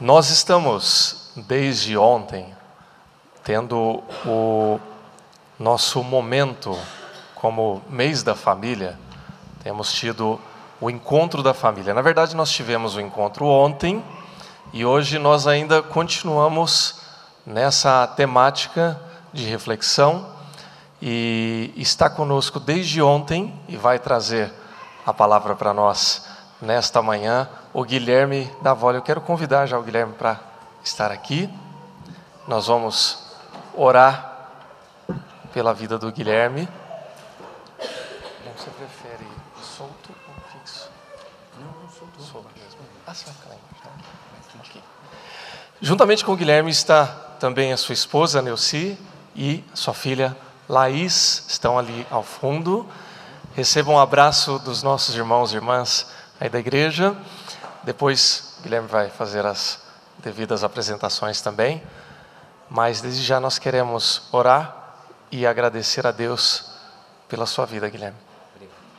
Nós estamos, desde ontem, tendo o nosso momento como mês da família, temos tido o encontro da família. Na verdade, nós tivemos o encontro ontem e hoje nós ainda continuamos nessa temática de reflexão e está conosco desde ontem e vai trazer a palavra para nós nesta manhã o Guilherme da Vole. Eu quero convidar já o Guilherme para estar aqui. Nós vamos orar pela vida do Guilherme. Você prefere solto ou fixo? Não, não solto. Solto mesmo. Ah, você vai ficar lá embaixo, tá? Juntamente com o Guilherme está também a sua esposa, Neuci, e sua filha, Laís, estão ali ao fundo. Recebam um abraço dos nossos irmãos e irmãs aí da igreja. Depois, Guilherme vai fazer as devidas apresentações também. Mas desde já nós queremos orar e agradecer a Deus pela sua vida, Guilherme.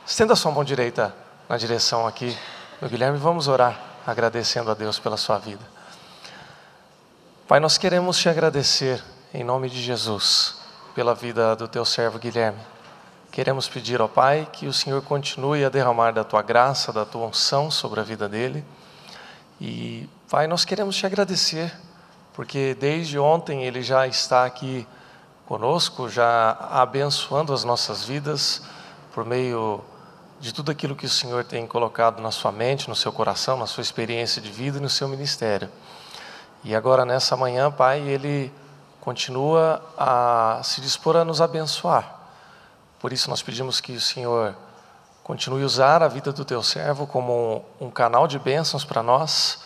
Estenda sua mão direita na direção aqui do Guilherme. Vamos orar agradecendo a Deus pela sua vida. Pai, nós queremos te agradecer em nome de Jesus pela vida do teu servo Guilherme. Queremos pedir ao Pai que o Senhor continue a derramar da tua graça, da tua unção sobre a vida dele. E, Pai, nós queremos te agradecer, porque desde ontem ele já está aqui conosco, já abençoando as nossas vidas por meio de tudo aquilo que o Senhor tem colocado na sua mente, no seu coração, na sua experiência de vida e no seu ministério. E agora, nessa manhã, Pai, ele continua a se dispor a nos abençoar. Por isso nós pedimos que o Senhor continue a usar a vida do teu servo como um, um canal de bênçãos para nós,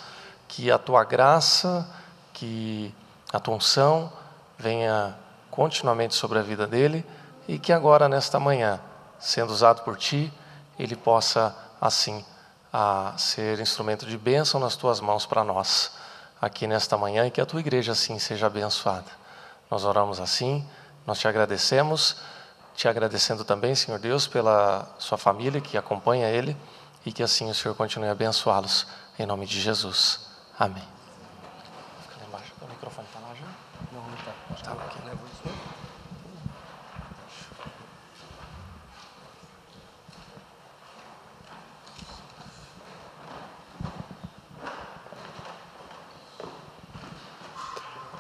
que a tua graça, que a tua unção venha continuamente sobre a vida dele e que agora, nesta manhã, sendo usado por ti, ele possa, assim, a ser instrumento de bênção nas tuas mãos para nós, aqui nesta manhã, e que a tua igreja, assim, seja abençoada. Nós oramos assim, nós te agradecemos te agradecendo também, Senhor Deus, pela sua família que acompanha ele e que assim o Senhor continue a abençoá-los. Em nome de Jesus. Amém. Fica lá embaixo. O microfone está lá já? Não, não está. Está aqui. Leva isso.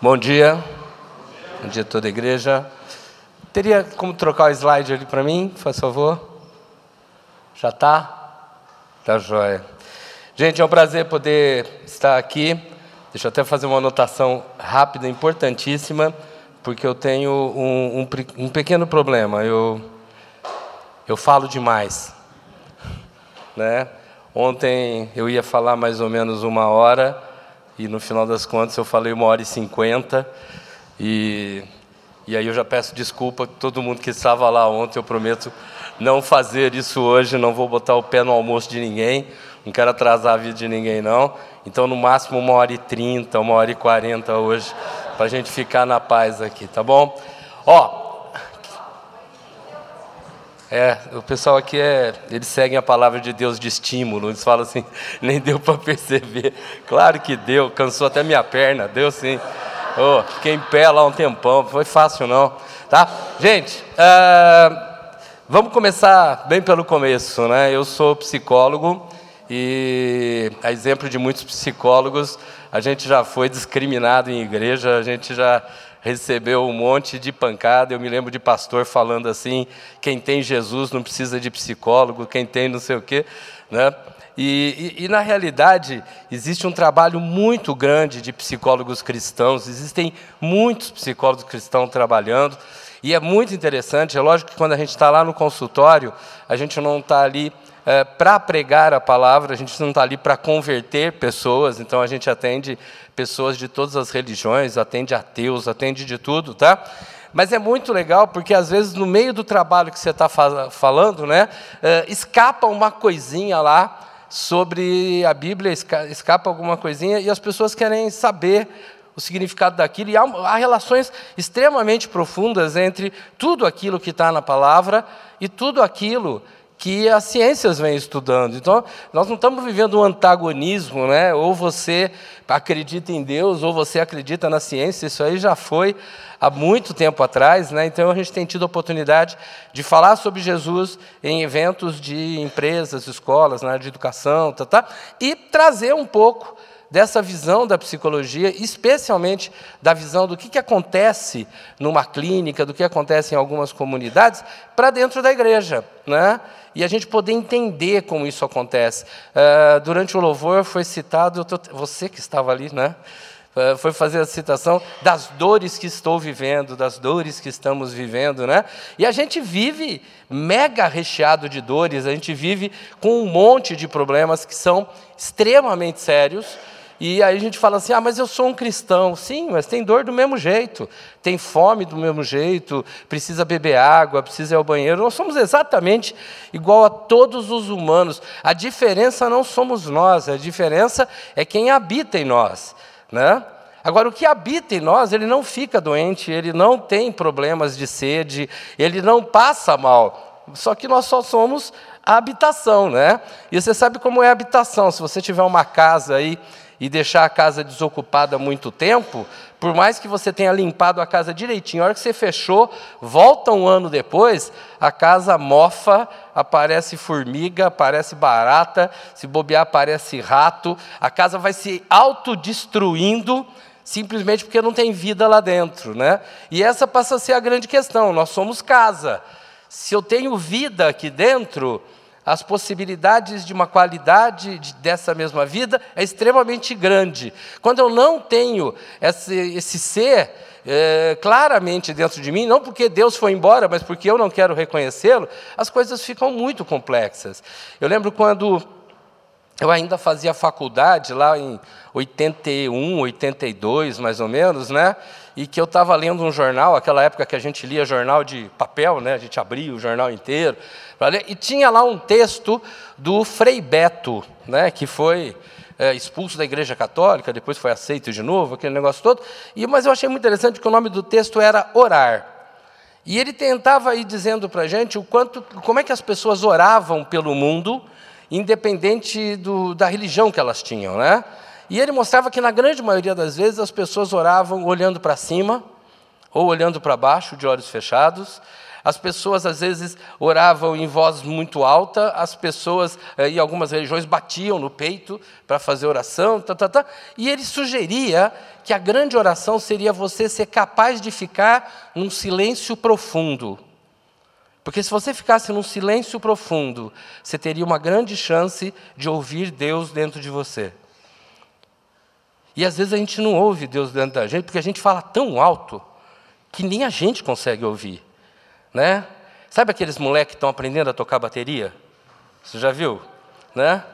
Bom dia. Bom dia a toda a igreja. Teria como trocar o slide ali para mim, por favor? Já tá? Tá jóia. Gente, é um prazer poder estar aqui. Deixa eu até fazer uma anotação rápida, importantíssima, porque eu tenho um, um, um pequeno problema. Eu, eu falo demais. Né? Ontem eu ia falar mais ou menos uma hora, e no final das contas eu falei uma hora e cinquenta. E e aí eu já peço desculpa a todo mundo que estava lá ontem, eu prometo não fazer isso hoje, não vou botar o pé no almoço de ninguém, não quero atrasar a vida de ninguém não. Então no máximo uma hora e trinta, uma hora e quarenta hoje, para a gente ficar na paz aqui, tá bom? Ó, é, o pessoal aqui é, eles seguem a palavra de Deus de estímulo. Eles falam assim, nem deu para perceber. Claro que deu, cansou até minha perna, deu sim. Oh, fiquei em pé lá um tempão, foi fácil não. Tá? Gente, uh, vamos começar bem pelo começo. Né? Eu sou psicólogo e, a exemplo de muitos psicólogos, a gente já foi discriminado em igreja, a gente já recebeu um monte de pancada. Eu me lembro de pastor falando assim: quem tem Jesus não precisa de psicólogo, quem tem não sei o quê. Né? E, e, e, na realidade, existe um trabalho muito grande de psicólogos cristãos, existem muitos psicólogos cristãos trabalhando, e é muito interessante. É lógico que quando a gente está lá no consultório, a gente não está ali é, para pregar a palavra, a gente não está ali para converter pessoas, então a gente atende pessoas de todas as religiões, atende ateus, atende de tudo, tá? Mas é muito legal porque às vezes no meio do trabalho que você está falando, né, é, escapa uma coisinha lá sobre a Bíblia, escapa alguma coisinha, e as pessoas querem saber o significado daquilo, e há, há relações extremamente profundas entre tudo aquilo que está na palavra e tudo aquilo que as ciências vêm estudando. Então, nós não estamos vivendo um antagonismo, né? ou você acredita em Deus, ou você acredita na ciência, isso aí já foi há muito tempo atrás. Né? Então, a gente tem tido a oportunidade de falar sobre Jesus em eventos de empresas, escolas, na área de educação, tá, tá, e trazer um pouco dessa visão da psicologia, especialmente da visão do que, que acontece numa clínica, do que acontece em algumas comunidades, para dentro da igreja. Né? E a gente poder entender como isso acontece. Uh, durante o louvor foi citado, tô, você que estava ali, né? Uh, foi fazer a citação das dores que estou vivendo, das dores que estamos vivendo, né? E a gente vive mega recheado de dores, a gente vive com um monte de problemas que são extremamente sérios, e aí a gente fala assim: ah, mas eu sou um cristão. Sim, mas tem dor do mesmo jeito, tem fome do mesmo jeito, precisa beber água, precisa ir ao banheiro. Nós somos exatamente igual a todos os humanos. A diferença não somos nós, a diferença é quem habita em nós. Né? Agora, o que habita em nós, ele não fica doente, ele não tem problemas de sede, ele não passa mal. Só que nós só somos a habitação, né? E você sabe como é a habitação. Se você tiver uma casa aí e deixar a casa desocupada muito tempo, por mais que você tenha limpado a casa direitinho, a hora que você fechou, volta um ano depois, a casa mofa, aparece formiga, aparece barata, se bobear, aparece rato, a casa vai se autodestruindo simplesmente porque não tem vida lá dentro, né? E essa passa a ser a grande questão. Nós somos casa. Se eu tenho vida aqui dentro, as possibilidades de uma qualidade dessa mesma vida é extremamente grande. Quando eu não tenho esse, esse ser é, claramente dentro de mim, não porque Deus foi embora, mas porque eu não quero reconhecê-lo, as coisas ficam muito complexas. Eu lembro quando eu ainda fazia faculdade, lá em 81, 82, mais ou menos, né? e que eu estava lendo um jornal, aquela época que a gente lia jornal de papel, né? a gente abria o jornal inteiro, e tinha lá um texto do Frei Beto, né? que foi é, expulso da Igreja Católica, depois foi aceito de novo, aquele negócio todo, e, mas eu achei muito interessante porque o nome do texto era Orar. E ele tentava ir dizendo para a gente o quanto, como é que as pessoas oravam pelo mundo, independente do, da religião que elas tinham, né? E ele mostrava que, na grande maioria das vezes, as pessoas oravam olhando para cima ou olhando para baixo, de olhos fechados. As pessoas, às vezes, oravam em voz muito alta, as pessoas, eh, em algumas religiões, batiam no peito para fazer oração, tá, tá, tá. e ele sugeria que a grande oração seria você ser capaz de ficar num silêncio profundo. Porque se você ficasse num silêncio profundo, você teria uma grande chance de ouvir Deus dentro de você. E às vezes a gente não ouve Deus dentro da gente, porque a gente fala tão alto que nem a gente consegue ouvir. Né? Sabe aqueles moleques que estão aprendendo a tocar bateria? Você já viu? Né?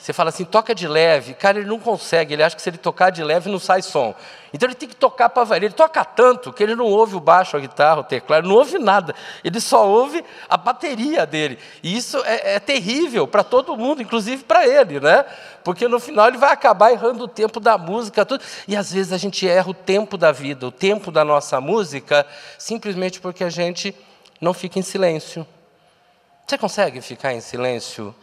Você fala assim, toca de leve. Cara, ele não consegue, ele acha que se ele tocar de leve não sai som. Então ele tem que tocar para valer. Ele toca tanto que ele não ouve o baixo, a guitarra, o teclado, não ouve nada. Ele só ouve a bateria dele. E isso é, é terrível para todo mundo, inclusive para ele, né? Porque no final ele vai acabar errando o tempo da música. Tudo. E às vezes a gente erra o tempo da vida, o tempo da nossa música, simplesmente porque a gente não fica em silêncio. Você consegue ficar em silêncio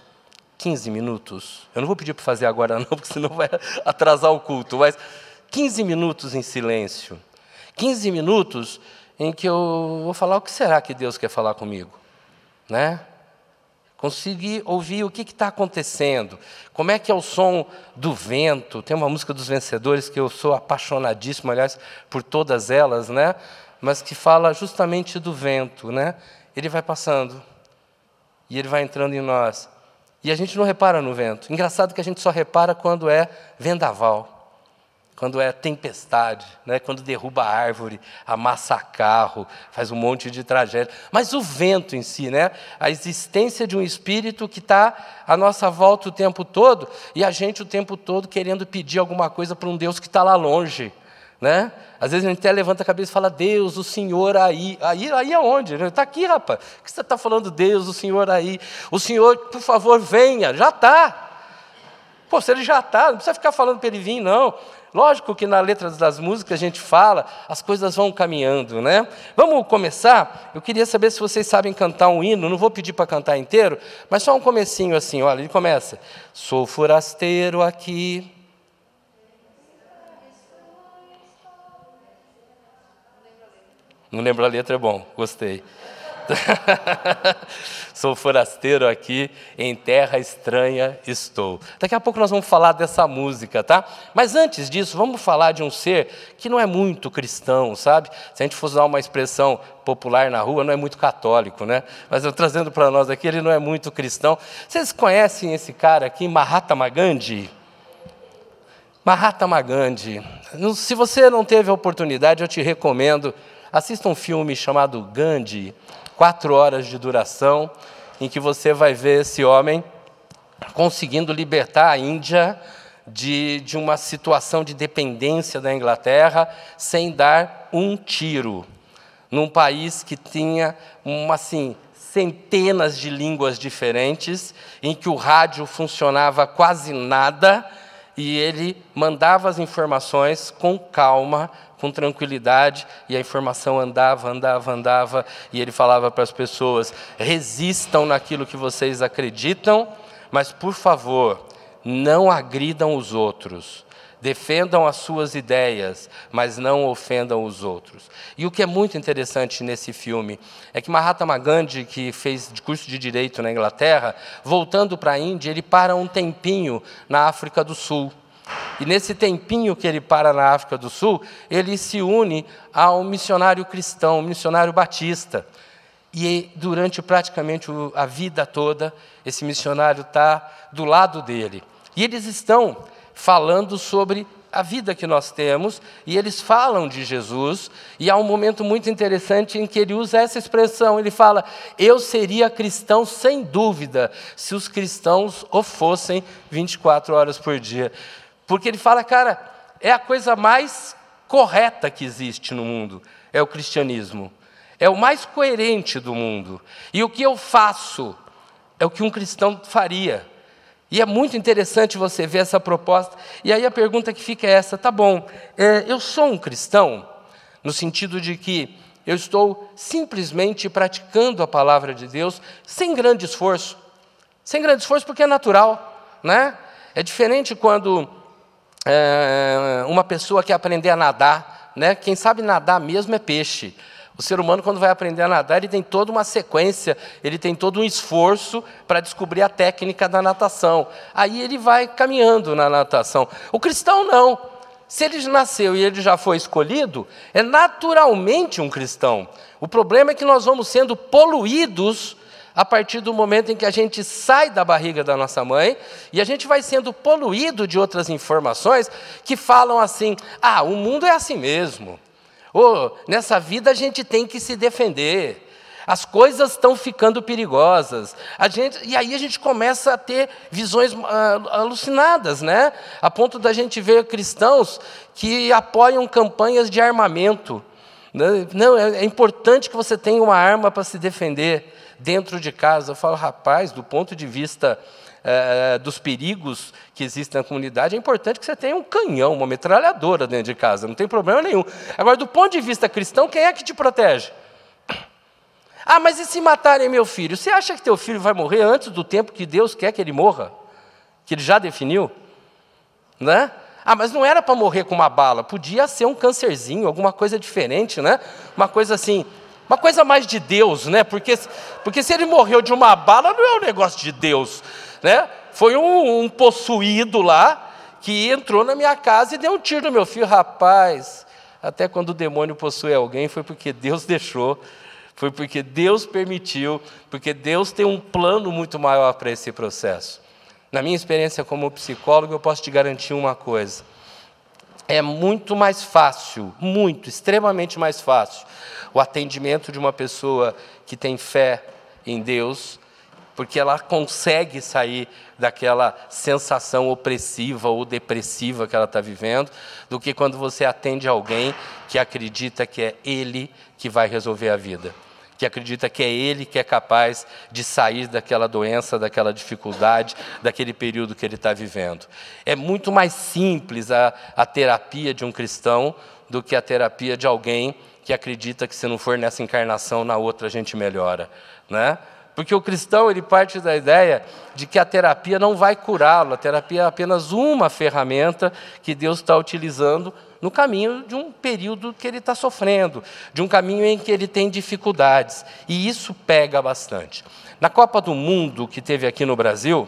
15 minutos. Eu não vou pedir para fazer agora, não, porque senão vai atrasar o culto, mas 15 minutos em silêncio. 15 minutos em que eu vou falar o que será que Deus quer falar comigo. Né? Conseguir ouvir o que está acontecendo, como é que é o som do vento. Tem uma música dos vencedores que eu sou apaixonadíssimo, aliás, por todas elas, né? mas que fala justamente do vento. Né? Ele vai passando e ele vai entrando em nós. E a gente não repara no vento. Engraçado que a gente só repara quando é vendaval, quando é tempestade, né? quando derruba a árvore, amassa carro, faz um monte de tragédia. Mas o vento em si, né? a existência de um espírito que está à nossa volta o tempo todo e a gente o tempo todo querendo pedir alguma coisa para um Deus que está lá longe. Né? Às vezes a gente até levanta a cabeça e fala, Deus, o Senhor aí. Aí, aí aonde? Está aqui, rapaz. O que você está falando, Deus, o Senhor aí? O Senhor, por favor, venha. Já está. Pô, se ele já está, não precisa ficar falando para ele vir, não. Lógico que na letra das músicas a gente fala, as coisas vão caminhando, né? Vamos começar? Eu queria saber se vocês sabem cantar um hino, não vou pedir para cantar inteiro, mas só um comecinho assim, olha, ele começa. Sou forasteiro aqui. Não lembro a letra, é bom, gostei. Sou forasteiro aqui, em terra estranha estou. Daqui a pouco nós vamos falar dessa música, tá? Mas antes disso, vamos falar de um ser que não é muito cristão, sabe? Se a gente fosse usar uma expressão popular na rua, não é muito católico, né? Mas eu trazendo para nós aqui, ele não é muito cristão. Vocês conhecem esse cara aqui, Mahatma Gandhi? Mahatma Gandhi. Se você não teve a oportunidade, eu te recomendo. Assista um filme chamado Gandhi quatro horas de duração, em que você vai ver esse homem conseguindo libertar a Índia de, de uma situação de dependência da Inglaterra sem dar um tiro. Num país que tinha uma, assim, centenas de línguas diferentes, em que o rádio funcionava quase nada, e ele mandava as informações com calma com tranquilidade, e a informação andava, andava, andava, e ele falava para as pessoas: resistam naquilo que vocês acreditam, mas por favor, não agridam os outros. Defendam as suas ideias, mas não ofendam os outros. E o que é muito interessante nesse filme é que Mahatma Gandhi, que fez curso de direito na Inglaterra, voltando para a Índia, ele para um tempinho na África do Sul. E nesse tempinho que ele para na África do Sul, ele se une a um missionário cristão, um missionário batista. E durante praticamente a vida toda, esse missionário está do lado dele. E eles estão falando sobre a vida que nós temos, e eles falam de Jesus, e há um momento muito interessante em que ele usa essa expressão, ele fala: "Eu seria cristão sem dúvida, se os cristãos o fossem 24 horas por dia". Porque ele fala, cara, é a coisa mais correta que existe no mundo, é o cristianismo. É o mais coerente do mundo. E o que eu faço é o que um cristão faria. E é muito interessante você ver essa proposta. E aí a pergunta que fica é essa: tá bom, é, eu sou um cristão, no sentido de que eu estou simplesmente praticando a palavra de Deus sem grande esforço. Sem grande esforço, porque é natural. Né? É diferente quando é, uma pessoa que aprender a nadar, né? quem sabe nadar mesmo é peixe. O ser humano, quando vai aprender a nadar, ele tem toda uma sequência, ele tem todo um esforço para descobrir a técnica da natação. Aí ele vai caminhando na natação. O cristão não. Se ele nasceu e ele já foi escolhido, é naturalmente um cristão. O problema é que nós vamos sendo poluídos a partir do momento em que a gente sai da barriga da nossa mãe e a gente vai sendo poluído de outras informações que falam assim: ah, o mundo é assim mesmo. Oh, nessa vida a gente tem que se defender. As coisas estão ficando perigosas. A gente, e aí a gente começa a ter visões ah, alucinadas, né? A ponto da gente ver cristãos que apoiam campanhas de armamento. Né? Não, é, é importante que você tenha uma arma para se defender dentro de casa. Eu falo, rapaz, do ponto de vista é, dos perigos que existem na comunidade, é importante que você tenha um canhão, uma metralhadora dentro de casa, não tem problema nenhum. Agora, do ponto de vista cristão, quem é que te protege? Ah, mas e se matarem meu filho? Você acha que teu filho vai morrer antes do tempo que Deus quer que ele morra? Que ele já definiu? Né? Ah, mas não era para morrer com uma bala, podia ser um cancerzinho, alguma coisa diferente, né? Uma coisa assim, uma coisa mais de Deus, né? Porque, porque se ele morreu de uma bala, não é um negócio de Deus, né? Foi um, um possuído lá que entrou na minha casa e deu um tiro no meu filho. Rapaz, até quando o demônio possui alguém, foi porque Deus deixou, foi porque Deus permitiu, porque Deus tem um plano muito maior para esse processo. Na minha experiência como psicólogo, eu posso te garantir uma coisa. É muito mais fácil, muito, extremamente mais fácil, o atendimento de uma pessoa que tem fé em Deus, porque ela consegue sair daquela sensação opressiva ou depressiva que ela está vivendo, do que quando você atende alguém que acredita que é Ele que vai resolver a vida. Que acredita que é ele que é capaz de sair daquela doença, daquela dificuldade, daquele período que ele está vivendo. É muito mais simples a, a terapia de um cristão do que a terapia de alguém que acredita que se não for nessa encarnação, na outra a gente melhora. Né? Porque o cristão ele parte da ideia de que a terapia não vai curá-lo, a terapia é apenas uma ferramenta que Deus está utilizando no caminho de um período que ele está sofrendo, de um caminho em que ele tem dificuldades. E isso pega bastante. Na Copa do Mundo que teve aqui no Brasil,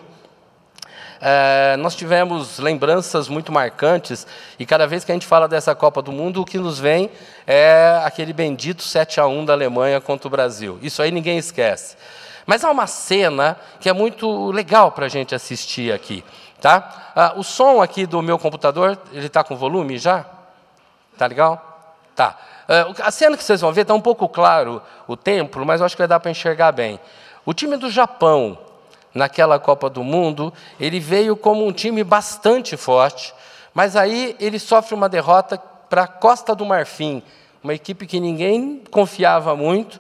é, nós tivemos lembranças muito marcantes, e cada vez que a gente fala dessa Copa do Mundo, o que nos vem é aquele bendito 7 a 1 da Alemanha contra o Brasil. Isso aí ninguém esquece. Mas há uma cena que é muito legal para a gente assistir aqui. Tá? Ah, o som aqui do meu computador, ele está com volume já? Tá legal? Tá. Uh, a cena que vocês vão ver está um pouco claro o templo, mas acho que vai dar para enxergar bem. O time do Japão, naquela Copa do Mundo, ele veio como um time bastante forte, mas aí ele sofre uma derrota para a Costa do Marfim, uma equipe que ninguém confiava muito,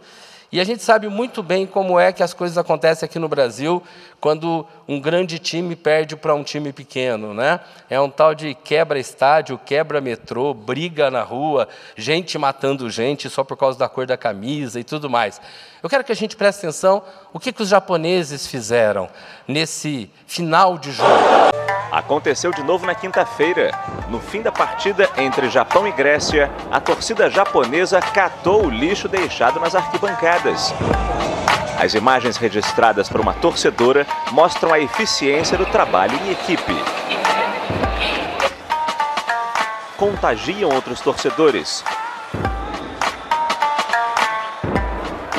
e a gente sabe muito bem como é que as coisas acontecem aqui no Brasil quando um grande time perde para um time pequeno. Né? É um tal de quebra estádio, quebra metrô, briga na rua, gente matando gente só por causa da cor da camisa e tudo mais. Eu quero que a gente preste atenção o que, que os japoneses fizeram nesse final de jogo. Aconteceu de novo na quinta-feira. No fim da partida entre Japão e Grécia, a torcida japonesa catou o lixo deixado nas arquibancadas. As imagens registradas por uma torcedora mostram a eficiência do trabalho em equipe. Contagiam outros torcedores.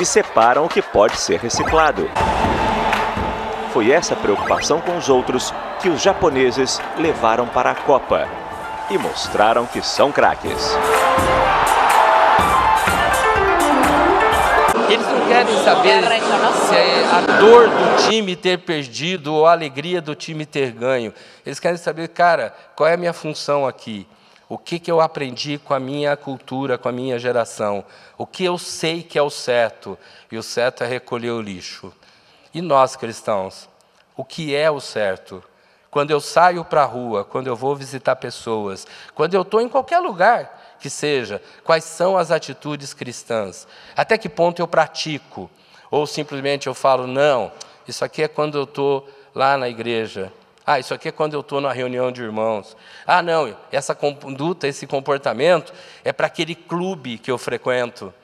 E separam o que pode ser reciclado. Foi essa preocupação com os outros que os japoneses levaram para a Copa e mostraram que são craques. Eles não querem saber se é a dor do time ter perdido ou a alegria do time ter ganho. Eles querem saber, cara, qual é a minha função aqui? O que, que eu aprendi com a minha cultura, com a minha geração? O que eu sei que é o certo? E o certo é recolher o lixo. E nós, cristãos, o que é o certo? Quando eu saio para a rua, quando eu vou visitar pessoas, quando eu estou em qualquer lugar que seja, quais são as atitudes cristãs? Até que ponto eu pratico? Ou simplesmente eu falo, não, isso aqui é quando eu estou lá na igreja. Ah, isso aqui é quando eu estou na reunião de irmãos. Ah, não, essa conduta, esse comportamento é para aquele clube que eu frequento.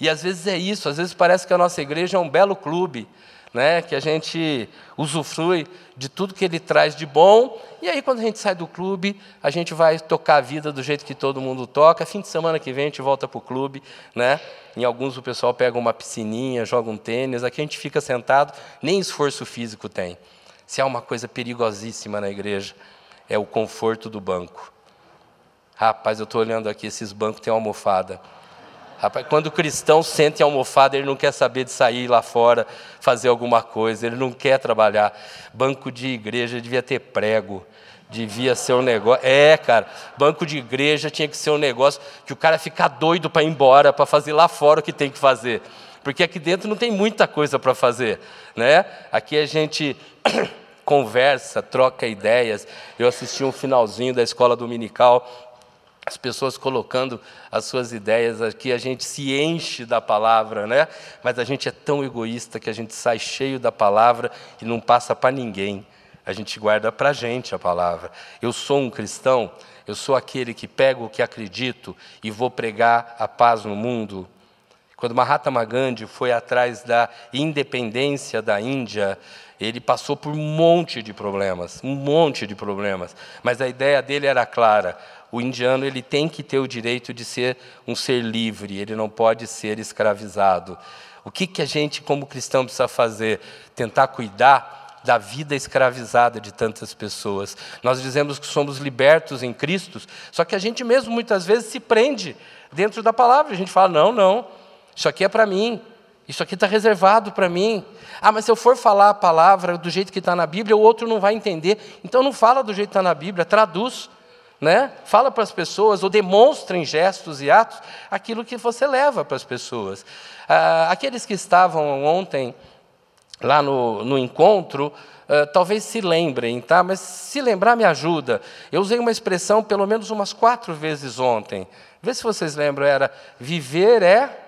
E às vezes é isso, às vezes parece que a nossa igreja é um belo clube, né, que a gente usufrui de tudo que ele traz de bom, e aí quando a gente sai do clube, a gente vai tocar a vida do jeito que todo mundo toca. Fim de semana que vem a gente volta para o clube, né? Em alguns o pessoal pega uma piscininha, joga um tênis, aqui a gente fica sentado, nem esforço físico tem. Se há uma coisa perigosíssima na igreja, é o conforto do banco. Rapaz, eu estou olhando aqui, esses bancos têm almofada. Quando o cristão sente a almofada, ele não quer saber de sair lá fora, fazer alguma coisa, ele não quer trabalhar. Banco de igreja devia ter prego, devia ser um negócio. É, cara, banco de igreja tinha que ser um negócio que o cara fica doido para ir embora, para fazer lá fora o que tem que fazer. Porque aqui dentro não tem muita coisa para fazer. Né? Aqui a gente conversa, troca ideias. Eu assisti um finalzinho da escola dominical as pessoas colocando as suas ideias aqui, a gente se enche da palavra, né? Mas a gente é tão egoísta que a gente sai cheio da palavra e não passa para ninguém. A gente guarda para a gente a palavra. Eu sou um cristão, eu sou aquele que pego o que acredito e vou pregar a paz no mundo. Quando Mahatma Gandhi foi atrás da independência da Índia, ele passou por um monte de problemas, um monte de problemas, mas a ideia dele era clara: o indiano ele tem que ter o direito de ser um ser livre, ele não pode ser escravizado. O que, que a gente, como cristão, precisa fazer? Tentar cuidar da vida escravizada de tantas pessoas. Nós dizemos que somos libertos em Cristo, só que a gente mesmo muitas vezes se prende dentro da palavra. A gente fala: não, não, isso aqui é para mim, isso aqui está reservado para mim. Ah, mas se eu for falar a palavra do jeito que está na Bíblia, o outro não vai entender. Então não fala do jeito que está na Bíblia, traduz. Né? Fala para as pessoas ou demonstra em gestos e atos aquilo que você leva para as pessoas. Ah, aqueles que estavam ontem lá no, no encontro, uh, talvez se lembrem, tá? mas se lembrar me ajuda. Eu usei uma expressão pelo menos umas quatro vezes ontem. Vê se vocês lembram, era viver é.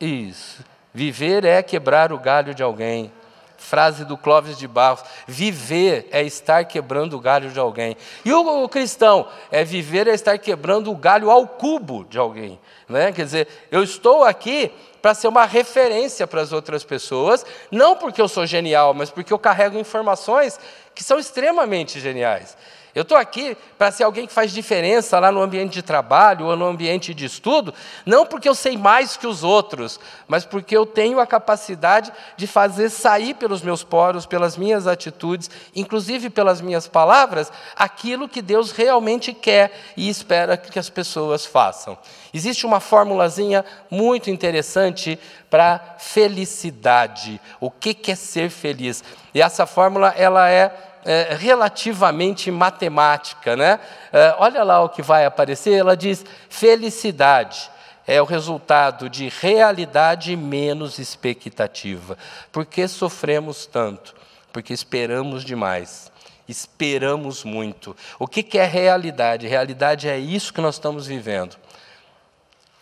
Isso. Viver é quebrar o galho de alguém. Frase do Clóvis de Barros. Viver é estar quebrando o galho de alguém. E o, cristão é viver é estar quebrando o galho ao cubo de alguém. Né? Quer dizer, eu estou aqui para ser uma referência para as outras pessoas, não porque eu sou genial, mas porque eu carrego informações que são extremamente geniais. Eu estou aqui para ser alguém que faz diferença lá no ambiente de trabalho ou no ambiente de estudo, não porque eu sei mais que os outros, mas porque eu tenho a capacidade de fazer sair pelos meus poros, pelas minhas atitudes, inclusive pelas minhas palavras, aquilo que Deus realmente quer e espera que as pessoas façam. Existe uma formulazinha muito interessante para felicidade. O que é ser feliz? E essa fórmula ela é é, relativamente matemática. Né? É, olha lá o que vai aparecer, ela diz: felicidade é o resultado de realidade menos expectativa. Por que sofremos tanto? Porque esperamos demais. Esperamos muito. O que é realidade? Realidade é isso que nós estamos vivendo.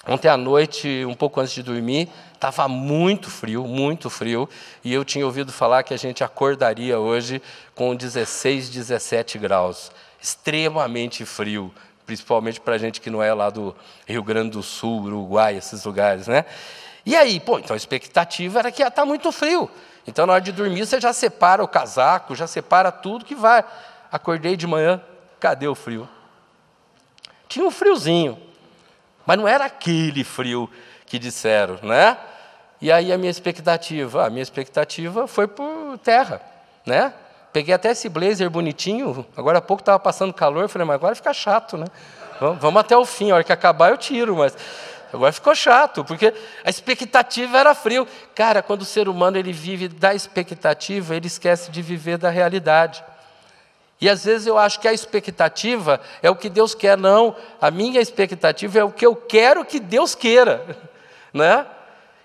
Ontem à noite, um pouco antes de dormir, estava muito frio, muito frio, e eu tinha ouvido falar que a gente acordaria hoje com 16, 17 graus. Extremamente frio, principalmente para a gente que não é lá do Rio Grande do Sul, Uruguai, esses lugares, né? E aí, pô, então a expectativa era que ia estar tá muito frio. Então, na hora de dormir, você já separa o casaco, já separa tudo que vai. Acordei de manhã, cadê o frio? Tinha um friozinho, mas não era aquele frio que disseram, né? E aí a minha expectativa, a minha expectativa foi por terra, né? Peguei até esse blazer bonitinho, agora há pouco estava passando calor, falei, mas agora fica chato, né? Vamos até o fim, a hora que acabar eu tiro, mas agora ficou chato, porque a expectativa era frio. Cara, quando o ser humano ele vive da expectativa, ele esquece de viver da realidade. E às vezes eu acho que a expectativa é o que Deus quer, não. A minha expectativa é o que eu quero que Deus queira, né?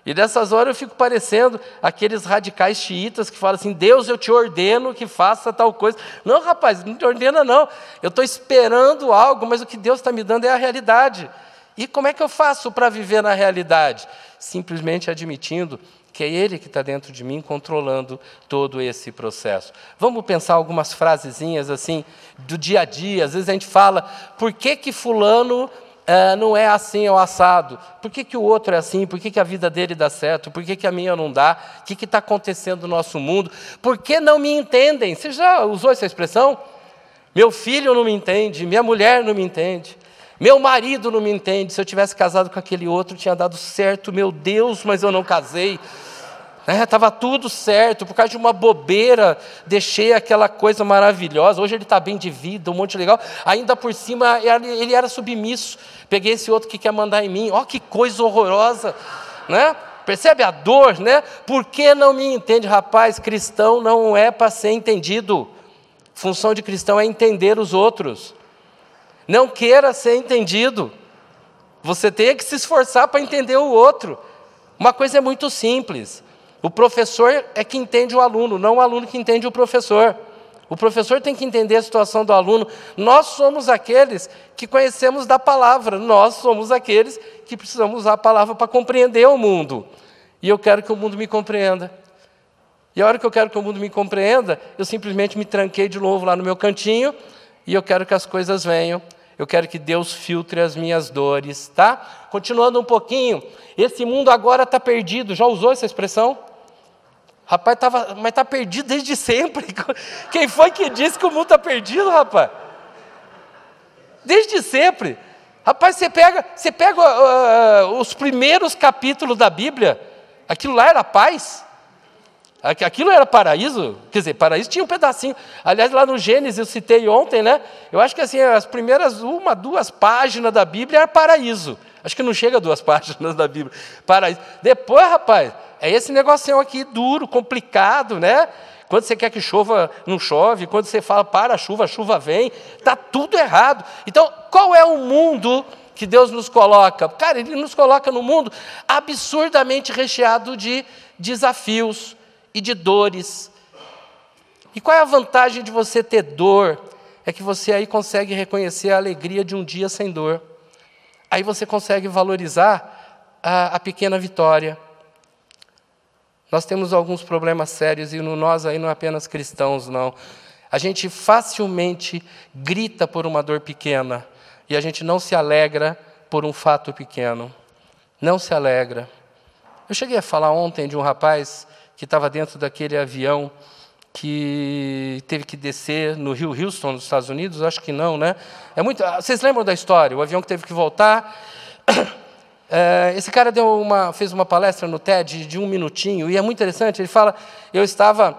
E nessas horas eu fico parecendo aqueles radicais xiitas que falam assim: Deus, eu te ordeno que faça tal coisa. Não, rapaz, não te ordena, não. Eu estou esperando algo, mas o que Deus está me dando é a realidade. E como é que eu faço para viver na realidade? Simplesmente admitindo que é Ele que está dentro de mim controlando todo esse processo. Vamos pensar algumas frasezinhas assim do dia a dia. Às vezes a gente fala, por que que fulano é, não é assim ou assado? Por que, que o outro é assim? Por que, que a vida dele dá certo? Por que, que a minha não dá? O que está acontecendo no nosso mundo? Por que não me entendem? Você já usou essa expressão? Meu filho não me entende, minha mulher não me entende. Meu marido não me entende. Se eu tivesse casado com aquele outro, tinha dado certo. Meu Deus, mas eu não casei. Estava é, tudo certo, por causa de uma bobeira, deixei aquela coisa maravilhosa. Hoje ele está bem de vida, um monte de legal. Ainda por cima, ele era submisso. Peguei esse outro que quer mandar em mim. Ó, oh, que coisa horrorosa, né? Percebe a dor, né? Por que não me entende? Rapaz, cristão não é para ser entendido. Função de cristão é entender os outros. Não queira ser entendido. Você tem que se esforçar para entender o outro. Uma coisa é muito simples. O professor é que entende o aluno, não o aluno que entende o professor. O professor tem que entender a situação do aluno. Nós somos aqueles que conhecemos da palavra, nós somos aqueles que precisamos usar a palavra para compreender o mundo. E eu quero que o mundo me compreenda. E a hora que eu quero que o mundo me compreenda, eu simplesmente me tranquei de novo lá no meu cantinho e eu quero que as coisas venham eu quero que Deus filtre as minhas dores, tá? Continuando um pouquinho, esse mundo agora está perdido. Já usou essa expressão? Rapaz, tava, mas está perdido desde sempre. Quem foi que disse que o mundo está perdido, rapaz? Desde sempre. Rapaz, você pega, você pega uh, os primeiros capítulos da Bíblia, aquilo lá era paz. Aquilo era paraíso, quer dizer, paraíso tinha um pedacinho. Aliás, lá no Gênesis, eu citei ontem, né? Eu acho que assim, as primeiras uma, duas páginas da Bíblia era paraíso. Acho que não chega a duas páginas da Bíblia. Paraíso. Depois, rapaz, é esse negocinho aqui duro, complicado, né? Quando você quer que chova, não chove. Quando você fala para a chuva, a chuva vem. Está tudo errado. Então, qual é o mundo que Deus nos coloca? Cara, Ele nos coloca no mundo absurdamente recheado de desafios e de dores. E qual é a vantagem de você ter dor? É que você aí consegue reconhecer a alegria de um dia sem dor. Aí você consegue valorizar a, a pequena vitória. Nós temos alguns problemas sérios e no nós aí não é apenas cristãos, não. A gente facilmente grita por uma dor pequena e a gente não se alegra por um fato pequeno. Não se alegra. Eu cheguei a falar ontem de um rapaz que estava dentro daquele avião que teve que descer no Rio Houston, nos Estados Unidos? Acho que não, né? É muito. Vocês lembram da história? O avião que teve que voltar. É, esse cara deu uma, fez uma palestra no TED de um minutinho e é muito interessante. Ele fala: eu estava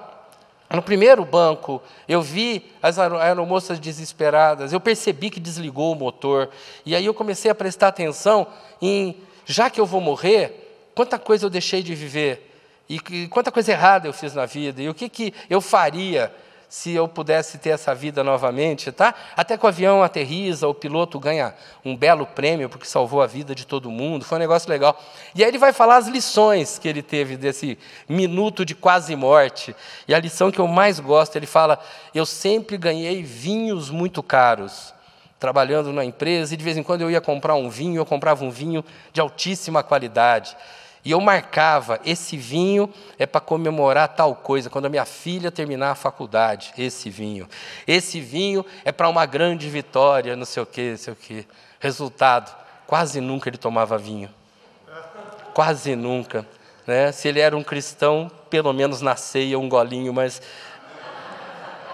no primeiro banco, eu vi as aeromoças desesperadas, eu percebi que desligou o motor e aí eu comecei a prestar atenção em já que eu vou morrer, quanta coisa eu deixei de viver e quanta coisa errada eu fiz na vida, e o que, que eu faria se eu pudesse ter essa vida novamente, tá? Até que o avião aterriza, o piloto ganha um belo prêmio porque salvou a vida de todo mundo, foi um negócio legal. E aí ele vai falar as lições que ele teve desse minuto de quase morte. E a lição que eu mais gosto, ele fala: "Eu sempre ganhei vinhos muito caros." Trabalhando na empresa, e de vez em quando eu ia comprar um vinho, eu comprava um vinho de altíssima qualidade. E eu marcava, esse vinho é para comemorar tal coisa, quando a minha filha terminar a faculdade, esse vinho. Esse vinho é para uma grande vitória, não sei o quê, não sei o quê. Resultado, quase nunca ele tomava vinho. Quase nunca. Né? Se ele era um cristão, pelo menos na ceia, um golinho, mas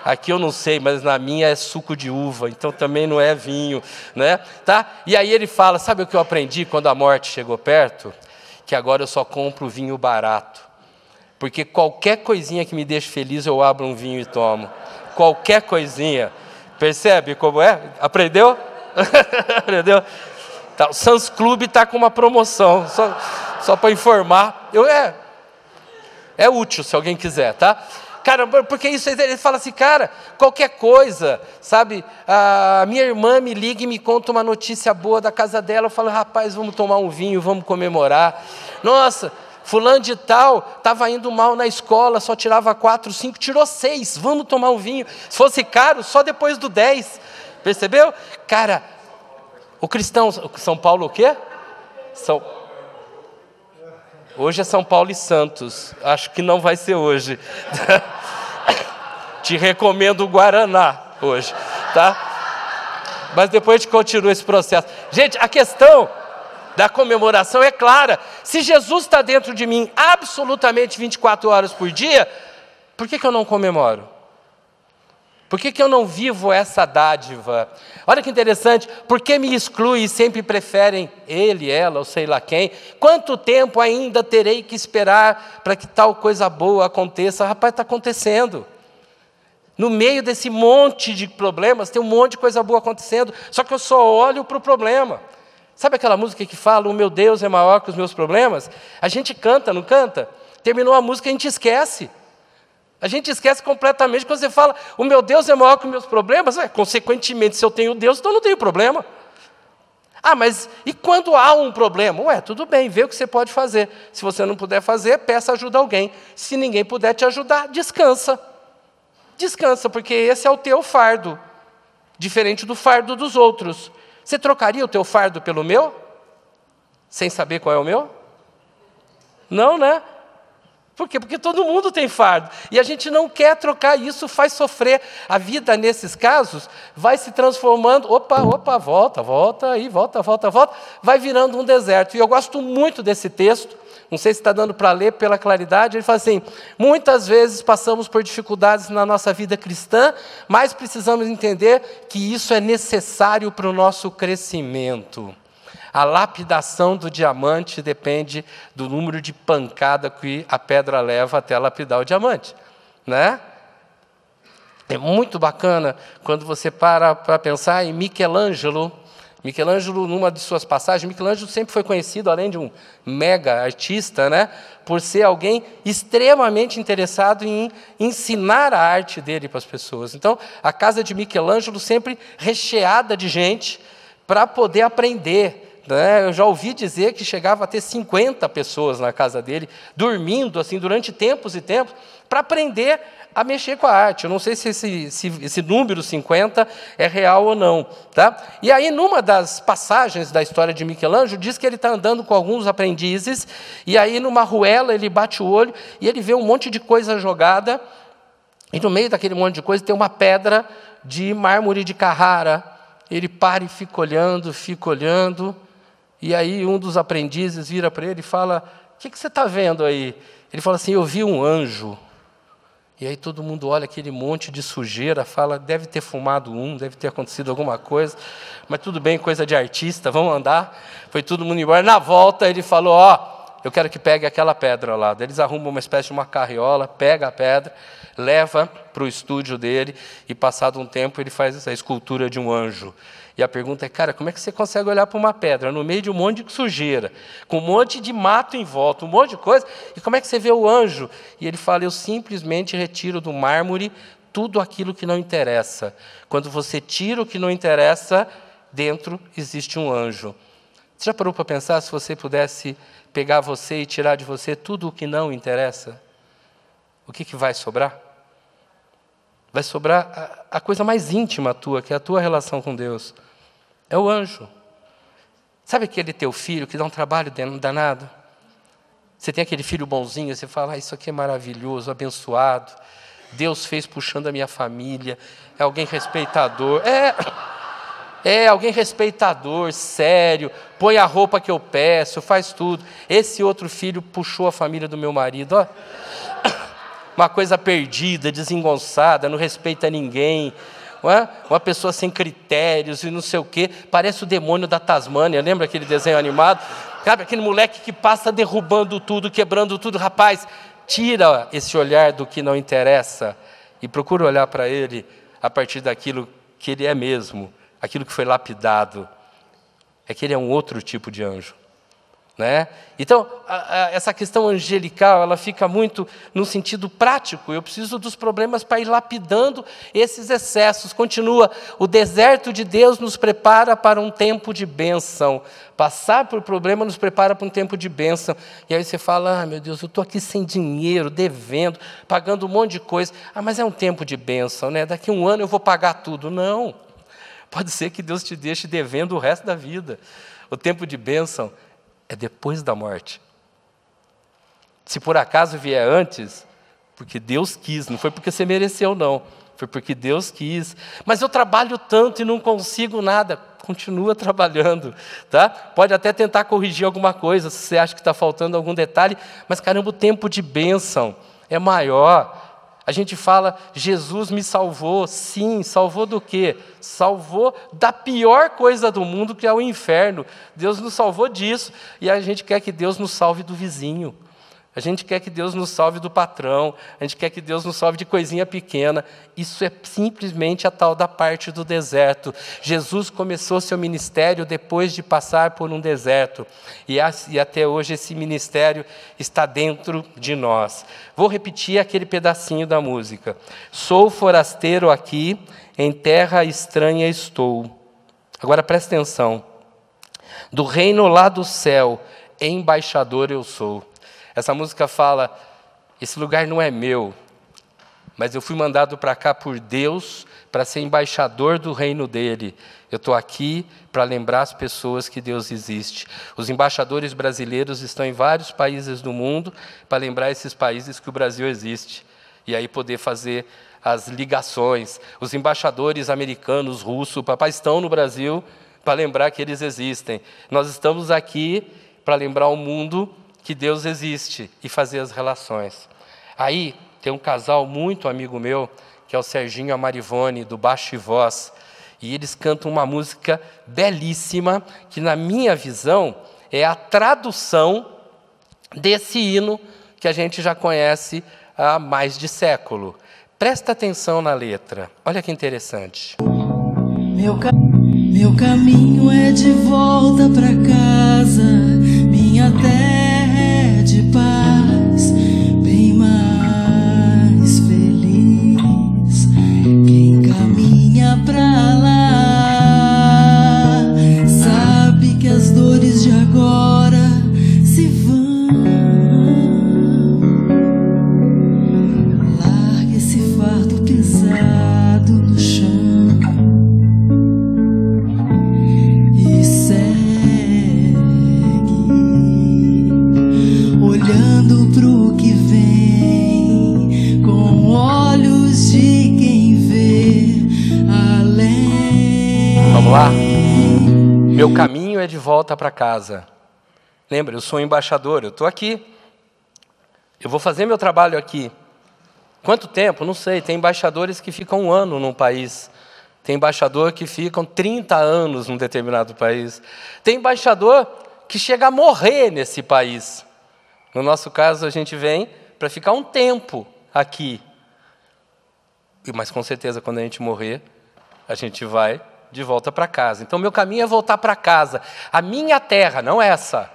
aqui eu não sei, mas na minha é suco de uva, então também não é vinho, né? Tá? E aí ele fala, sabe o que eu aprendi quando a morte chegou perto? Que agora eu só compro vinho barato. Porque qualquer coisinha que me deixe feliz, eu abro um vinho e tomo. Qualquer coisinha. Percebe como é? Aprendeu? Aprendeu? Tá, o Sans Club está com uma promoção, só, só para informar. Eu, é, é útil se alguém quiser, tá? Cara, porque isso ele fala assim, cara, qualquer coisa, sabe? A minha irmã me liga e me conta uma notícia boa da casa dela. Eu falo, rapaz, vamos tomar um vinho, vamos comemorar. Nossa, fulano de tal estava indo mal na escola, só tirava quatro, cinco, tirou seis. Vamos tomar um vinho. Se fosse caro, só depois do dez. Percebeu? Cara, o cristão, São Paulo o quê? São Hoje é São Paulo e Santos. Acho que não vai ser hoje. Te recomendo o Guaraná hoje, tá? Mas depois a gente continua esse processo. Gente, a questão da comemoração é clara. Se Jesus está dentro de mim absolutamente 24 horas por dia, por que, que eu não comemoro? Por que, que eu não vivo essa dádiva? Olha que interessante, por que me exclui e sempre preferem ele, ela ou sei lá quem? Quanto tempo ainda terei que esperar para que tal coisa boa aconteça? Rapaz, está acontecendo. No meio desse monte de problemas, tem um monte de coisa boa acontecendo, só que eu só olho para o problema. Sabe aquela música que fala, o meu Deus é maior que os meus problemas? A gente canta, não canta? Terminou a música, a gente esquece. A gente esquece completamente quando você fala, o meu Deus é maior que os meus problemas. É, consequentemente, se eu tenho Deus, então não tenho problema. Ah, mas e quando há um problema? Ué, tudo bem, vê o que você pode fazer. Se você não puder fazer, peça ajuda a alguém. Se ninguém puder te ajudar, descansa. Descansa, porque esse é o teu fardo, diferente do fardo dos outros. Você trocaria o teu fardo pelo meu? Sem saber qual é o meu? Não, né? Por quê? Porque todo mundo tem fardo. E a gente não quer trocar, isso faz sofrer. A vida, nesses casos, vai se transformando. Opa, opa, volta, volta aí, volta, volta, volta. Vai virando um deserto. E eu gosto muito desse texto. Não sei se está dando para ler pela claridade. Ele fala assim: muitas vezes passamos por dificuldades na nossa vida cristã, mas precisamos entender que isso é necessário para o nosso crescimento. A lapidação do diamante depende do número de pancada que a pedra leva até lapidar o diamante, né? É muito bacana quando você para para pensar em Michelangelo. Michelangelo, numa de suas passagens, Michelangelo sempre foi conhecido, além de um mega artista, né, por ser alguém extremamente interessado em ensinar a arte dele para as pessoas. Então, a casa de Michelangelo sempre recheada de gente para poder aprender. Né? Eu já ouvi dizer que chegava a ter 50 pessoas na casa dele, dormindo assim durante tempos e tempos, para aprender a mexer com a arte. Eu não sei se esse, se esse número 50 é real ou não. Tá? E aí, numa das passagens da história de Michelangelo, diz que ele está andando com alguns aprendizes, e aí, numa ruela, ele bate o olho e ele vê um monte de coisa jogada, e no meio daquele monte de coisa tem uma pedra de mármore de Carrara. Ele para e fica olhando, fica olhando, e aí um dos aprendizes vira para ele e fala: O que, que você está vendo aí? Ele fala assim: Eu vi um anjo. E aí todo mundo olha aquele monte de sujeira, fala, deve ter fumado um, deve ter acontecido alguma coisa, mas tudo bem, coisa de artista, vamos andar. Foi todo mundo embora. Na volta ele falou, ó, oh, eu quero que pegue aquela pedra lá. Eles arrumam uma espécie de uma carriola, pega a pedra, leva para o estúdio dele e passado um tempo ele faz essa escultura de um anjo. E a pergunta é, cara, como é que você consegue olhar para uma pedra no meio de um monte de sujeira, com um monte de mato em volta, um monte de coisa, e como é que você vê o anjo? E ele fala, eu simplesmente retiro do mármore tudo aquilo que não interessa. Quando você tira o que não interessa, dentro existe um anjo. Você já parou para pensar se você pudesse pegar você e tirar de você tudo o que não interessa? O que, que vai sobrar? Vai sobrar a, a coisa mais íntima tua, que é a tua relação com Deus. É o anjo. Sabe aquele teu filho que dá um trabalho danado? Você tem aquele filho bonzinho, você fala, ah, isso aqui é maravilhoso, abençoado. Deus fez puxando a minha família. É alguém respeitador. É, é alguém respeitador, sério. Põe a roupa que eu peço, faz tudo. Esse outro filho puxou a família do meu marido. Ó. Uma coisa perdida, desengonçada, não respeita ninguém é? uma pessoa sem critérios e não sei o quê, parece o demônio da Tasmânia, lembra aquele desenho animado? Sabe, aquele moleque que passa derrubando tudo, quebrando tudo, rapaz, tira esse olhar do que não interessa e procura olhar para ele a partir daquilo que ele é mesmo, aquilo que foi lapidado. É que ele é um outro tipo de anjo. Né? Então, a, a, essa questão angelical, ela fica muito no sentido prático. Eu preciso dos problemas para ir lapidando esses excessos. Continua, o deserto de Deus nos prepara para um tempo de bênção. Passar por problema nos prepara para um tempo de bênção. E aí você fala, ah, meu Deus, eu estou aqui sem dinheiro, devendo, pagando um monte de coisa. Ah, mas é um tempo de bênção, né? Daqui a um ano eu vou pagar tudo. Não. Pode ser que Deus te deixe devendo o resto da vida. O tempo de bênção é depois da morte. Se por acaso vier antes, porque Deus quis, não foi porque você mereceu, não. Foi porque Deus quis. Mas eu trabalho tanto e não consigo nada. Continua trabalhando, tá? Pode até tentar corrigir alguma coisa, se você acha que está faltando algum detalhe, mas caramba, o tempo de bênção é maior. A gente fala, Jesus me salvou. Sim, salvou do quê? Salvou da pior coisa do mundo, que é o inferno. Deus nos salvou disso. E a gente quer que Deus nos salve do vizinho. A gente quer que Deus nos salve do patrão, a gente quer que Deus nos salve de coisinha pequena. Isso é simplesmente a tal da parte do deserto. Jesus começou seu ministério depois de passar por um deserto, e, até hoje esse ministério está dentro de nós. Vou repetir aquele pedacinho da música. Sou forasteiro aqui, em terra estranha estou. Agora presta atenção. Do reino lá do céu, embaixador eu sou. Essa música fala: esse lugar não é meu, mas eu fui mandado para cá por Deus para ser embaixador do reino dele. Eu estou aqui para lembrar as pessoas que Deus existe. Os embaixadores brasileiros estão em vários países do mundo para lembrar esses países que o Brasil existe. E aí poder fazer as ligações. Os embaixadores americanos, russos, papai, estão no Brasil para lembrar que eles existem. Nós estamos aqui para lembrar o mundo que Deus existe e fazer as relações. Aí tem um casal muito amigo meu, que é o Serginho e a Marivone, do Baixo e Voz, e eles cantam uma música belíssima, que na minha visão é a tradução desse hino que a gente já conhece há mais de século. Presta atenção na letra, olha que interessante. Meu, ca... Meu caminho é de volta para casa, minha terra de paz, Vamos lá? Meu caminho é de volta para casa. Lembra, eu sou embaixador, eu estou aqui. Eu vou fazer meu trabalho aqui. Quanto tempo? Não sei. Tem embaixadores que ficam um ano num país. Tem embaixador que ficam 30 anos num determinado país. Tem embaixador que chega a morrer nesse país. No nosso caso, a gente vem para ficar um tempo aqui. Mas com certeza, quando a gente morrer, a gente vai de volta para casa. Então, meu caminho é voltar para casa. A minha terra, não essa.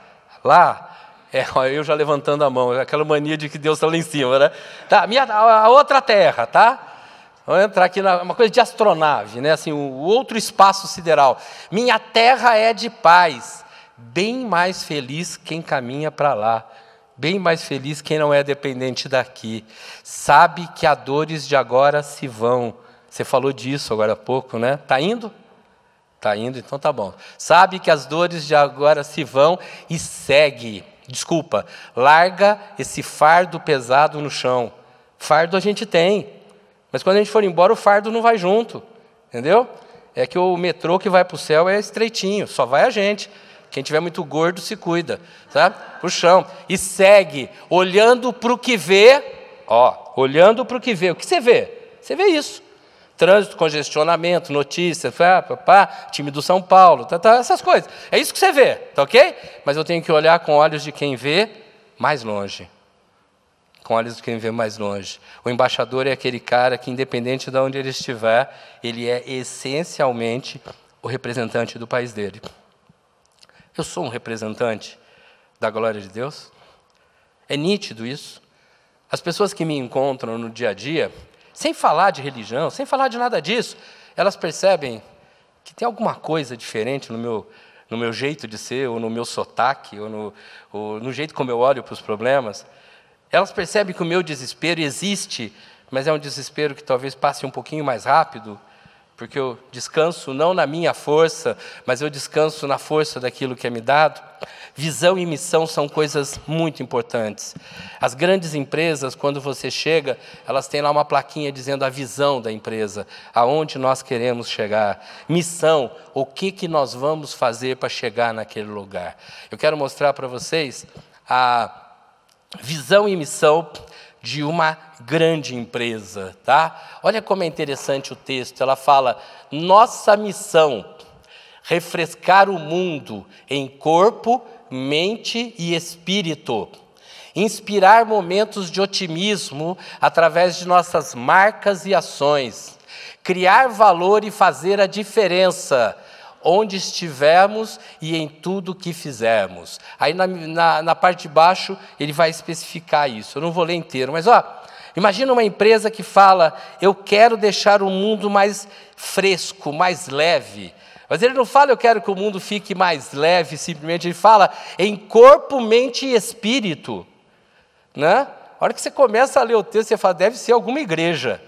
Lá, é, eu já levantando a mão, aquela mania de que Deus está lá em cima, né? Tá, minha, a outra terra, tá? Vamos entrar aqui na uma coisa de astronave, né? Assim, o outro espaço sideral. Minha terra é de paz. Bem mais feliz quem caminha para lá. Bem mais feliz quem não é dependente daqui. Sabe que as dores de agora se vão. Você falou disso agora há pouco, né? Tá indo? Tá indo, então tá bom. Sabe que as dores de agora se vão e segue. Desculpa, larga esse fardo pesado no chão. Fardo a gente tem, mas quando a gente for embora, o fardo não vai junto. Entendeu? É que o metrô que vai para o céu é estreitinho, só vai a gente. Quem tiver muito gordo se cuida, tá? Pro chão. E segue, olhando para o que vê, ó, olhando para o que vê. O que você vê? Você vê isso. Trânsito, congestionamento, notícias, pá, pá, pá, time do São Paulo, tá, tá, essas coisas. É isso que você vê, tá ok? Mas eu tenho que olhar com olhos de quem vê mais longe com olhos de quem vê mais longe. O embaixador é aquele cara que, independente de onde ele estiver, ele é essencialmente o representante do país dele. Eu sou um representante da glória de Deus. É nítido isso. As pessoas que me encontram no dia a dia, sem falar de religião, sem falar de nada disso, elas percebem que tem alguma coisa diferente no meu, no meu jeito de ser, ou no meu sotaque, ou no, ou no jeito como eu olho para os problemas. Elas percebem que o meu desespero existe, mas é um desespero que talvez passe um pouquinho mais rápido, porque eu descanso não na minha força, mas eu descanso na força daquilo que é me dado. Visão e missão são coisas muito importantes. As grandes empresas, quando você chega, elas têm lá uma plaquinha dizendo a visão da empresa, aonde nós queremos chegar. Missão, o que, que nós vamos fazer para chegar naquele lugar. Eu quero mostrar para vocês a visão e missão de uma grande empresa, tá? Olha como é interessante o texto. Ela fala: "Nossa missão refrescar o mundo em corpo, mente e espírito. Inspirar momentos de otimismo através de nossas marcas e ações. Criar valor e fazer a diferença onde estivermos e em tudo que fizermos. Aí na, na, na, parte de baixo ele vai especificar isso. Eu não vou ler inteiro, mas ó, imagina uma empresa que fala: eu quero deixar o mundo mais fresco, mais leve. Mas ele não fala, eu quero que o mundo fique mais leve, simplesmente ele fala em corpo, mente e espírito. Né? A hora que você começa a ler o texto, você fala, deve ser alguma igreja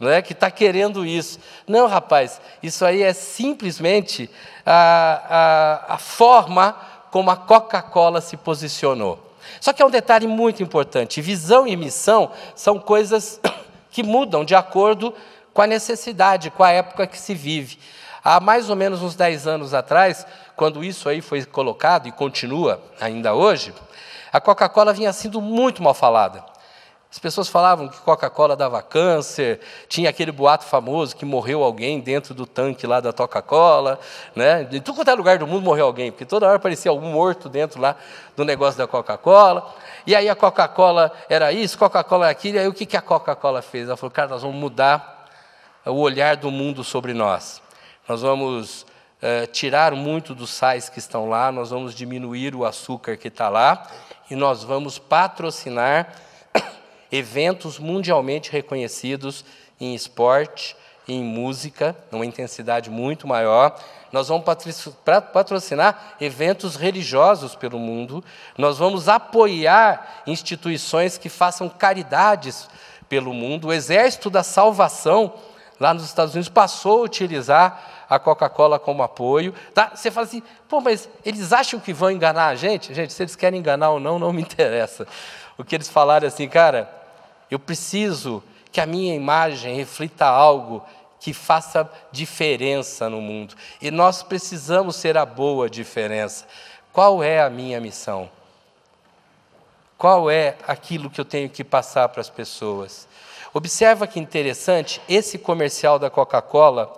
não é, que está querendo isso. Não, rapaz, isso aí é simplesmente a, a, a forma como a Coca-Cola se posicionou. Só que é um detalhe muito importante: visão e missão são coisas que mudam de acordo com a necessidade, com a época que se vive. Há mais ou menos uns 10 anos atrás, quando isso aí foi colocado e continua ainda hoje, a Coca-Cola vinha sendo muito mal falada. As pessoas falavam que Coca-Cola dava câncer, tinha aquele boato famoso que morreu alguém dentro do tanque lá da Coca-Cola, né? De tudo quanto é lugar do mundo morreu alguém, porque toda hora aparecia algum morto dentro lá do negócio da Coca-Cola. E aí a Coca-Cola era isso, Coca-Cola era aquilo, e aí o que a Coca-Cola fez? Ela falou, cara, nós vamos mudar o olhar do mundo sobre nós. Nós vamos uh, tirar muito dos sais que estão lá, nós vamos diminuir o açúcar que está lá e nós vamos patrocinar eventos mundialmente reconhecidos em esporte, em música, numa intensidade muito maior. Nós vamos patrocinar eventos religiosos pelo mundo. Nós vamos apoiar instituições que façam caridades pelo mundo. O Exército da Salvação, lá nos Estados Unidos, passou a utilizar a Coca-Cola como apoio. Tá? Você fala assim, pô, mas eles acham que vão enganar a gente? Gente, se eles querem enganar ou não, não me interessa. O que eles falaram é assim, cara, eu preciso que a minha imagem reflita algo que faça diferença no mundo. E nós precisamos ser a boa diferença. Qual é a minha missão? Qual é aquilo que eu tenho que passar para as pessoas? Observa que interessante, esse comercial da Coca-Cola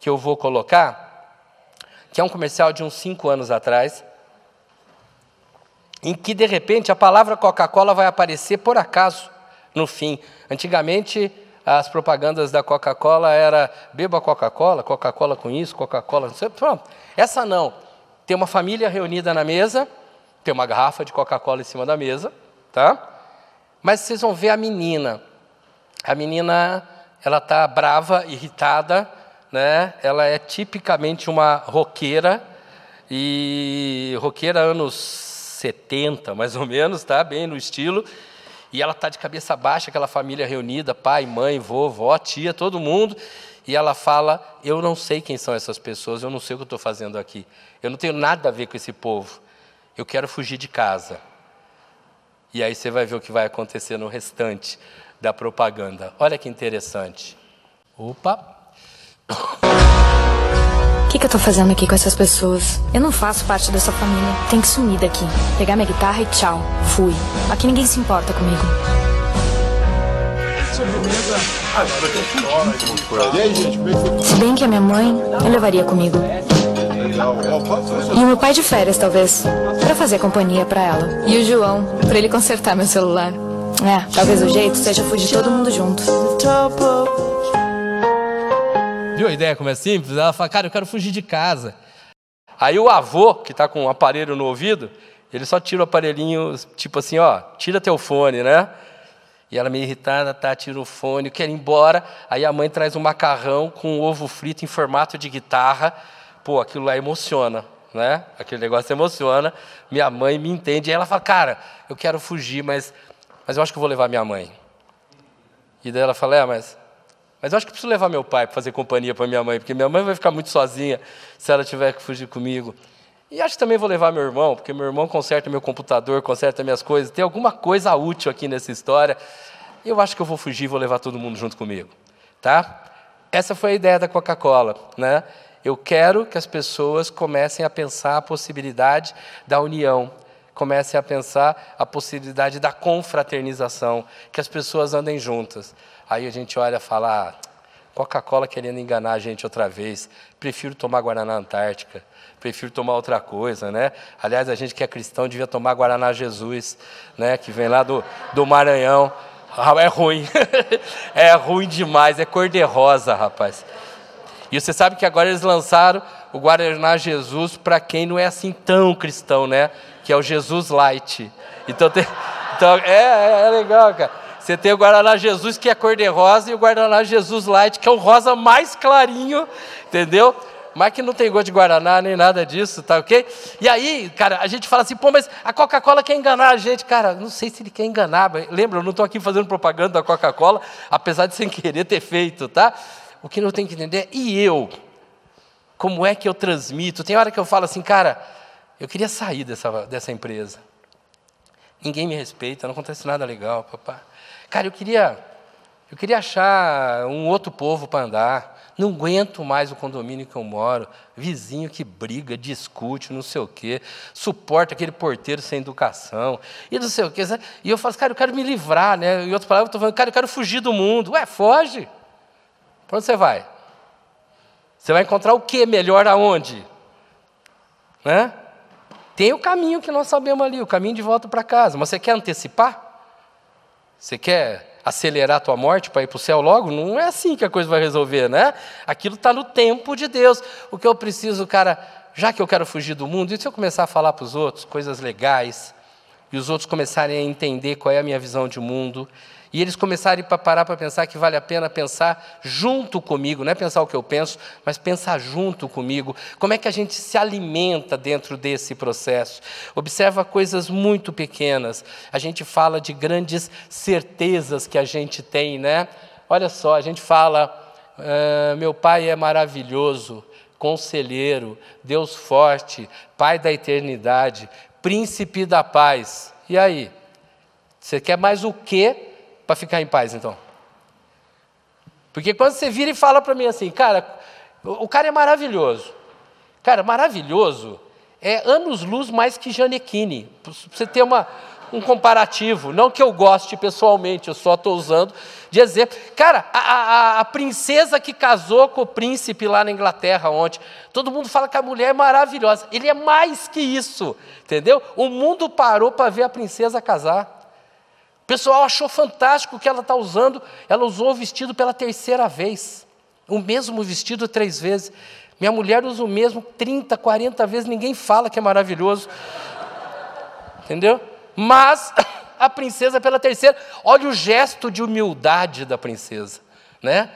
que eu vou colocar, que é um comercial de uns cinco anos atrás, em que de repente a palavra Coca-Cola vai aparecer por acaso no fim. Antigamente, as propagandas da Coca-Cola era beba Coca-Cola, Coca-Cola com isso, Coca-Cola, pronto. Essa não. Tem uma família reunida na mesa, tem uma garrafa de Coca-Cola em cima da mesa, tá? Mas vocês vão ver a menina. A menina, ela tá brava, irritada, né? Ela é tipicamente uma roqueira e roqueira anos 70, mais ou menos, tá? Bem no estilo. E ela está de cabeça baixa, aquela família reunida, pai, mãe, vovó, tia, todo mundo. E ela fala: Eu não sei quem são essas pessoas, eu não sei o que estou fazendo aqui. Eu não tenho nada a ver com esse povo. Eu quero fugir de casa. E aí você vai ver o que vai acontecer no restante da propaganda. Olha que interessante. Opa! O que, que eu tô fazendo aqui com essas pessoas? Eu não faço parte dessa família. Tem que sumir daqui. Pegar minha guitarra e tchau. Fui. Aqui ninguém se importa comigo. Se bem que a minha mãe, eu levaria comigo. E o meu pai de férias, talvez. Para fazer companhia para ela. E o João, para ele consertar meu celular. É, talvez o jeito seja fugir todo mundo junto. Viu a ideia como é simples? Ela fala, cara, eu quero fugir de casa. Aí o avô, que está com um aparelho no ouvido, ele só tira o aparelhinho, tipo assim, ó, tira teu fone, né? E ela meio irritada, tá, tira o fone, quer ir embora. Aí a mãe traz um macarrão com um ovo frito em formato de guitarra. Pô, aquilo lá emociona, né? Aquele negócio emociona. Minha mãe me entende. E ela fala, cara, eu quero fugir, mas, mas eu acho que eu vou levar minha mãe. E daí ela fala, é, mas mas eu acho que preciso levar meu pai para fazer companhia para minha mãe, porque minha mãe vai ficar muito sozinha se ela tiver que fugir comigo. E acho que também vou levar meu irmão, porque meu irmão conserta meu computador, conserta minhas coisas. Tem alguma coisa útil aqui nessa história. Eu acho que eu vou fugir e vou levar todo mundo junto comigo. Tá? Essa foi a ideia da Coca-Cola. Né? Eu quero que as pessoas comecem a pensar a possibilidade da união, comecem a pensar a possibilidade da confraternização, que as pessoas andem juntas. Aí a gente olha e fala, ah, Coca-Cola querendo enganar a gente outra vez. Prefiro tomar Guaraná Antártica. Prefiro tomar outra coisa, né? Aliás, a gente que é cristão devia tomar Guaraná Jesus, né? Que vem lá do, do Maranhão. Ah, é ruim. é ruim demais. É cor-de-rosa, rapaz. E você sabe que agora eles lançaram o Guaraná Jesus para quem não é assim tão cristão, né? Que é o Jesus Light. Então, tem, então é, é, é legal, cara. Você tem o Guaraná Jesus, que é cor de rosa, e o Guaraná Jesus Light, que é o rosa mais clarinho, entendeu? Mas que não tem gosto de Guaraná nem nada disso, tá ok? E aí, cara, a gente fala assim, pô, mas a Coca-Cola quer enganar a gente. Cara, não sei se ele quer enganar. Lembra, eu não estou aqui fazendo propaganda da Coca-Cola, apesar de sem querer ter feito, tá? O que não tem que entender é, e eu? Como é que eu transmito? Tem hora que eu falo assim, cara, eu queria sair dessa, dessa empresa. Ninguém me respeita, não acontece nada legal, papai. Cara, eu queria, eu queria achar um outro povo para andar. Não aguento mais o condomínio que eu moro. Vizinho que briga, discute, não sei o quê. Suporta aquele porteiro sem educação. E não sei o quê. E eu falo, cara, eu quero me livrar, né? Em outras palavras, eu estou falando, cara, eu quero fugir do mundo. Ué, foge. Para onde você vai? Você vai encontrar o que melhor aonde? Né? Tem o caminho que nós sabemos ali, o caminho de volta para casa. Mas você quer antecipar? Você quer acelerar a tua morte para ir para o céu logo? Não é assim que a coisa vai resolver, né? Aquilo está no tempo de Deus. O que eu preciso, cara, já que eu quero fugir do mundo, e se eu começar a falar para os outros coisas legais, e os outros começarem a entender qual é a minha visão de mundo, e eles começarem a parar para pensar que vale a pena pensar junto comigo, não é pensar o que eu penso, mas pensar junto comigo. Como é que a gente se alimenta dentro desse processo? Observa coisas muito pequenas. A gente fala de grandes certezas que a gente tem, né? Olha só, a gente fala, ah, meu pai é maravilhoso, conselheiro, Deus forte, Pai da eternidade, príncipe da paz. E aí? Você quer mais o quê para ficar em paz, então? Porque quando você vira e fala para mim assim, cara, o cara é maravilhoso. Cara, maravilhoso é anos-luz mais que Janequine. Para você ter uma, um comparativo. Não que eu goste pessoalmente, eu só estou usando de exemplo. Cara, a, a, a, princesa que casou com o príncipe lá na Inglaterra ontem, todo mundo fala que a mulher é maravilhosa. Ele é mais que isso, entendeu? O mundo parou para ver a princesa casar pessoal achou fantástico o que ela está usando. Ela usou o vestido pela terceira vez. O mesmo vestido três vezes. Minha mulher usa o mesmo 30, 40 vezes, ninguém fala que é maravilhoso. Entendeu? Mas a princesa pela terceira, olha o gesto de humildade da princesa, né?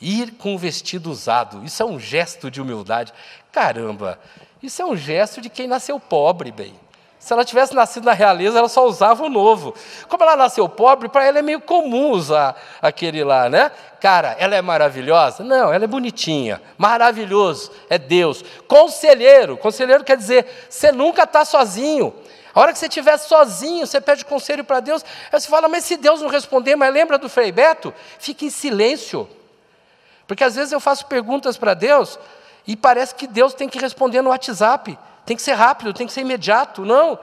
Ir com o vestido usado, isso é um gesto de humildade. Caramba, isso é um gesto de quem nasceu pobre, bem. Se ela tivesse nascido na realeza, ela só usava o novo. Como ela nasceu pobre, para ela é meio comum usar aquele lá, né? Cara, ela é maravilhosa? Não, ela é bonitinha. Maravilhoso, é Deus. Conselheiro, conselheiro quer dizer, você nunca está sozinho. A hora que você estiver sozinho, você pede conselho para Deus, aí você fala, mas se Deus não responder, mas lembra do Frei Beto? Fique em silêncio. Porque às vezes eu faço perguntas para Deus e parece que Deus tem que responder no WhatsApp tem que ser rápido, tem que ser imediato. Não.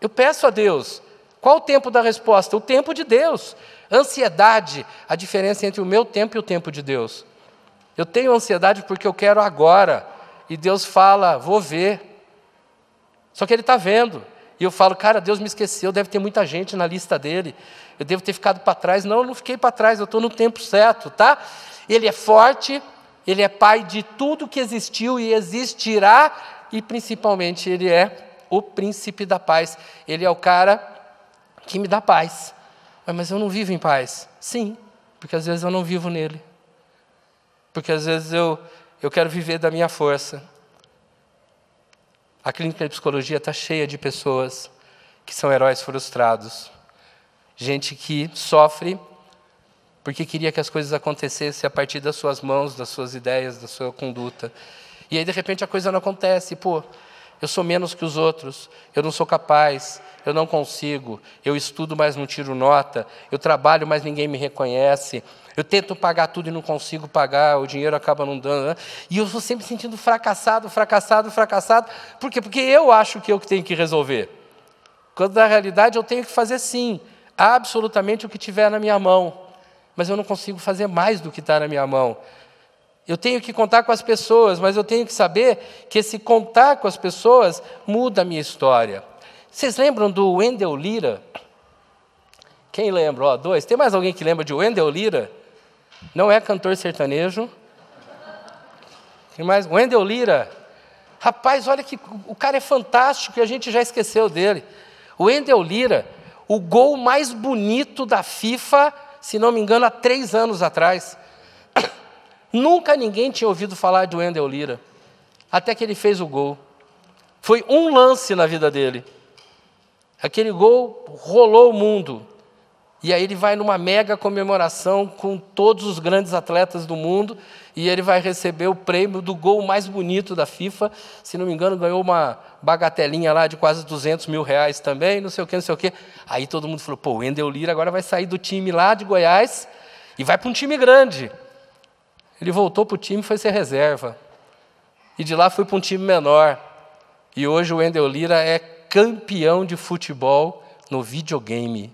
Eu peço a Deus. Qual o tempo da resposta? O tempo de Deus. Ansiedade, a diferença entre o meu tempo e o tempo de Deus. Eu tenho ansiedade porque eu quero agora. E Deus fala, vou ver. Só que Ele está vendo. E eu falo, cara, Deus me esqueceu, deve ter muita gente na lista dele. Eu devo ter ficado para trás. Não, eu não fiquei para trás, eu estou no tempo certo, tá? Ele é forte, ele é pai de tudo que existiu e existirá, e principalmente ele é o príncipe da paz. Ele é o cara que me dá paz. Mas eu não vivo em paz. Sim, porque às vezes eu não vivo nele. Porque às vezes eu, eu quero viver da minha força. A clínica de psicologia está cheia de pessoas que são heróis frustrados. Gente que sofre porque queria que as coisas acontecessem a partir das suas mãos, das suas ideias, da sua conduta. E aí, de repente, a coisa não acontece. Pô, eu sou menos que os outros, eu não sou capaz, eu não consigo, eu estudo, mas não tiro nota, eu trabalho, mas ninguém me reconhece, eu tento pagar tudo e não consigo pagar, o dinheiro acaba não dando. Né? E eu estou sempre sentindo fracassado, fracassado, fracassado. Por quê? Porque eu acho que eu que tenho que resolver. Quando na realidade eu tenho que fazer sim, absolutamente o que tiver na minha mão. Mas eu não consigo fazer mais do que está na minha mão. Eu tenho que contar com as pessoas, mas eu tenho que saber que esse contar com as pessoas muda a minha história. Vocês lembram do Wendell Lira? Quem lembra? Ó, dois. Tem mais alguém que lembra de Wendell Lira? Não é cantor sertanejo. Tem mais? Wendell Lira. Rapaz, olha que o cara é fantástico e a gente já esqueceu dele. O Wendell Lira, o gol mais bonito da FIFA, se não me engano, há três anos atrás. Nunca ninguém tinha ouvido falar do Wendel Lira, até que ele fez o gol. Foi um lance na vida dele. Aquele gol rolou o mundo. E aí ele vai numa mega comemoração com todos os grandes atletas do mundo e ele vai receber o prêmio do gol mais bonito da FIFA. Se não me engano, ganhou uma bagatelinha lá de quase 200 mil reais também, não sei o que, não sei o que. Aí todo mundo falou, pô, o Wendel Lira agora vai sair do time lá de Goiás e vai para um time grande. Ele voltou para o time e foi ser reserva. E de lá foi para um time menor. E hoje o Wendel Lira é campeão de futebol no videogame.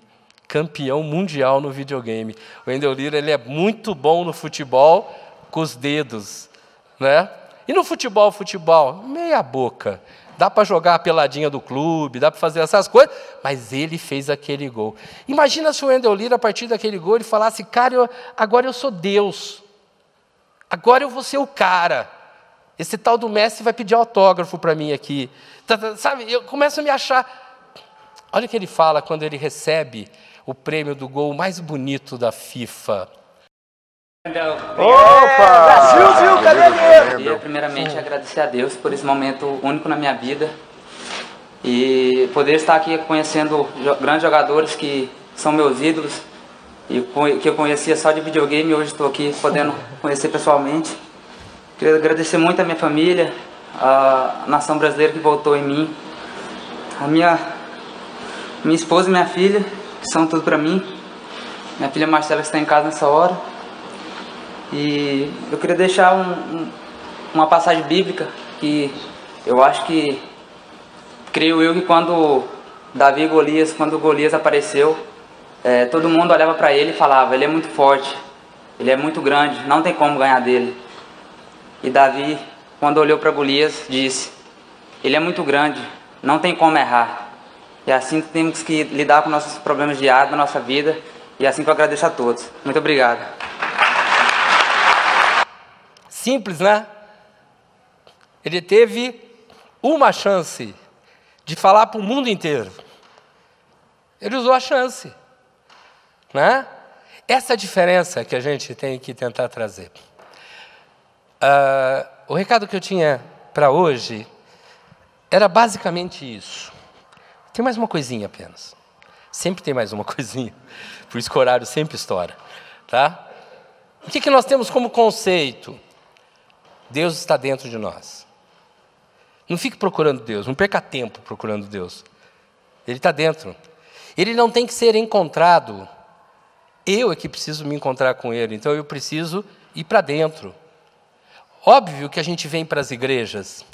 Campeão mundial no videogame. O Wendel Lira ele é muito bom no futebol com os dedos. Né? E no futebol, futebol, meia boca. dá para jogar a peladinha do clube, dá para fazer essas coisas, mas ele fez aquele gol. Imagina se o Wendel Lira, a partir daquele gol, ele falasse: Cara, eu, agora eu sou Deus, agora eu vou ser o cara. Esse tal do Messi vai pedir autógrafo para mim aqui. Tá, tá, sabe, eu começo a me achar. Olha o que ele fala quando ele recebe o prêmio do gol mais bonito da FIFA. Opa! Brasil, viu? Cadê Queria primeiramente agradecer a Deus por esse momento único na minha vida e poder estar aqui conhecendo grandes jogadores que são meus ídolos e que eu conhecia só de videogame hoje estou aqui podendo conhecer pessoalmente. Queria agradecer muito a minha família, a nação brasileira que voltou em mim, a minha, minha esposa e minha filha, que são tudo para mim, minha filha Marcela que está em casa nessa hora. E eu queria deixar um, um, uma passagem bíblica que eu acho que, creio eu que quando Davi e Golias, quando Golias apareceu, é, todo mundo olhava para ele e falava: ele é muito forte, ele é muito grande, não tem como ganhar dele. E Davi, quando olhou para Golias, disse: ele é muito grande, não tem como errar. E assim temos que lidar com nossos problemas diários na nossa vida. E assim que eu agradeço a todos. Muito obrigado. Simples, né? Ele teve uma chance de falar para o mundo inteiro. Ele usou a chance. Né? Essa é diferença que a gente tem que tentar trazer. Uh, o recado que eu tinha para hoje era basicamente isso. Tem mais uma coisinha apenas. Sempre tem mais uma coisinha. Por isso que o horário sempre estoura. Tá? O que, que nós temos como conceito? Deus está dentro de nós. Não fique procurando Deus, não perca tempo procurando Deus. Ele está dentro. Ele não tem que ser encontrado. Eu é que preciso me encontrar com Ele, então eu preciso ir para dentro. Óbvio que a gente vem para as igrejas,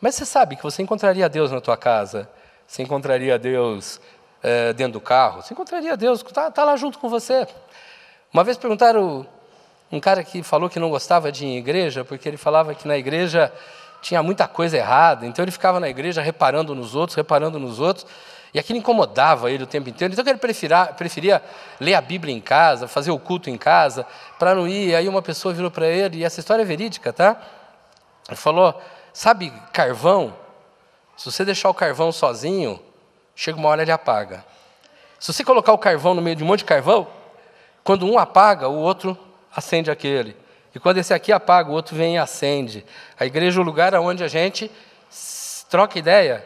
mas você sabe que você encontraria Deus na tua casa, você encontraria Deus é, dentro do carro, você encontraria Deus, está tá lá junto com você. Uma vez perguntaram um cara que falou que não gostava de ir em igreja, porque ele falava que na igreja tinha muita coisa errada, então ele ficava na igreja reparando nos outros, reparando nos outros, e aquilo incomodava ele o tempo inteiro. Então ele preferia, preferia ler a Bíblia em casa, fazer o culto em casa, para não ir. Aí uma pessoa virou para ele, e essa história é verídica, tá? Ele falou: Sabe carvão? Se você deixar o carvão sozinho, chega uma hora ele apaga. Se você colocar o carvão no meio de um monte de carvão, quando um apaga, o outro acende aquele. E quando esse aqui apaga, o outro vem e acende. A igreja é o lugar onde a gente troca ideia,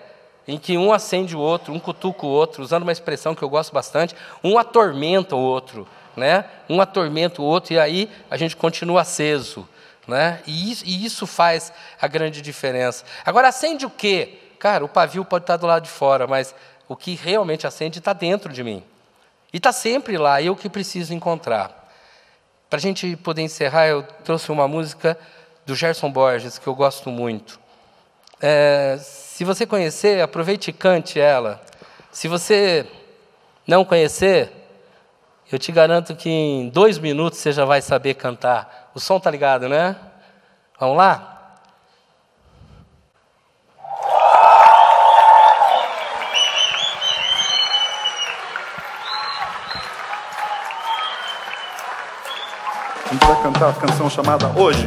em que um acende o outro, um cutuca o outro, usando uma expressão que eu gosto bastante, um atormenta o outro, né? Um atormenta o outro e aí a gente continua aceso, né? E isso, e isso faz a grande diferença. Agora acende o quê? Cara, o pavio pode estar do lado de fora, mas o que realmente acende está dentro de mim. E está sempre lá, eu que preciso encontrar. Para a gente poder encerrar, eu trouxe uma música do Gerson Borges, que eu gosto muito. É, se você conhecer, aproveite e cante ela. Se você não conhecer, eu te garanto que em dois minutos você já vai saber cantar. O som tá ligado, né? Vamos lá? A gente vai cantar a canção chamada Hoje.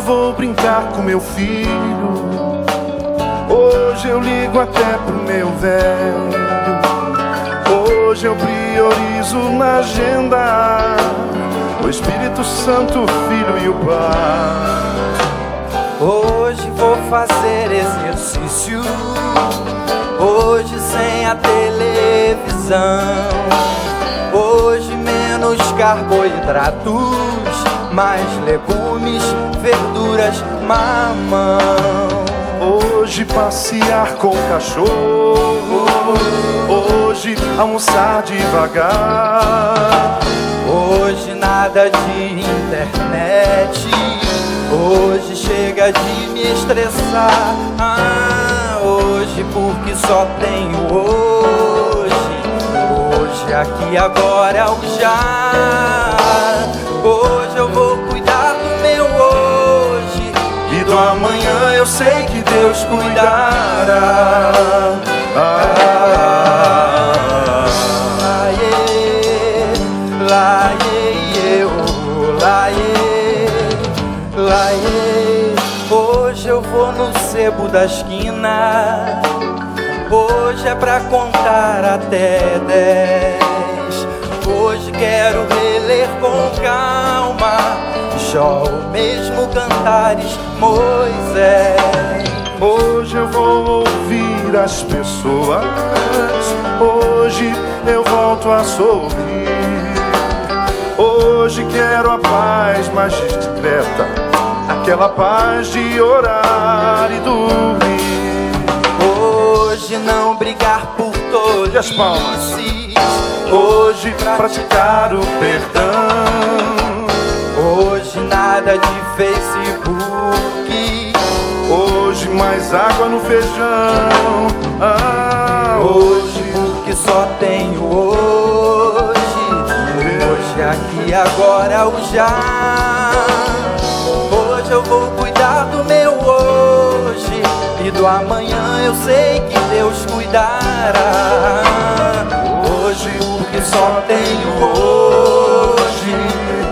Eu vou brincar com meu filho. Hoje eu ligo até pro meu velho. Hoje eu priorizo na agenda o Espírito Santo, o Filho e o Pai. Hoje vou fazer exercício. Hoje sem a televisão. Menos carboidratos, mais legumes, verduras, mamão. Hoje passear com o cachorro. Hoje almoçar devagar. Hoje nada de internet Hoje chega de me estressar. Ah, hoje porque só tenho hoje. Hoje aqui, agora, o já. Hoje eu vou cuidar do meu hoje. E do amanhã eu sei que Deus cuidará. Ah, Laie, laie, eu, laie, laie. Hoje eu vou no sebo da esquina. Hoje é pra contar até dez. Hoje quero reler com calma. Jó, o mesmo cantares, Moisés. Hoje eu vou ouvir as pessoas. Hoje eu volto a sorrir. Hoje quero a paz mais discreta. Aquela paz de orar e dormir. Hoje não brigar por todos. E as palmas. Hoje praticar o perdão. Hoje nada de Facebook. Hoje mais água no feijão. Ah, hoje porque só tenho hoje. Hoje aqui agora o já. Hoje eu vou e do amanhã eu sei que Deus cuidará. Hoje porque só tenho hoje.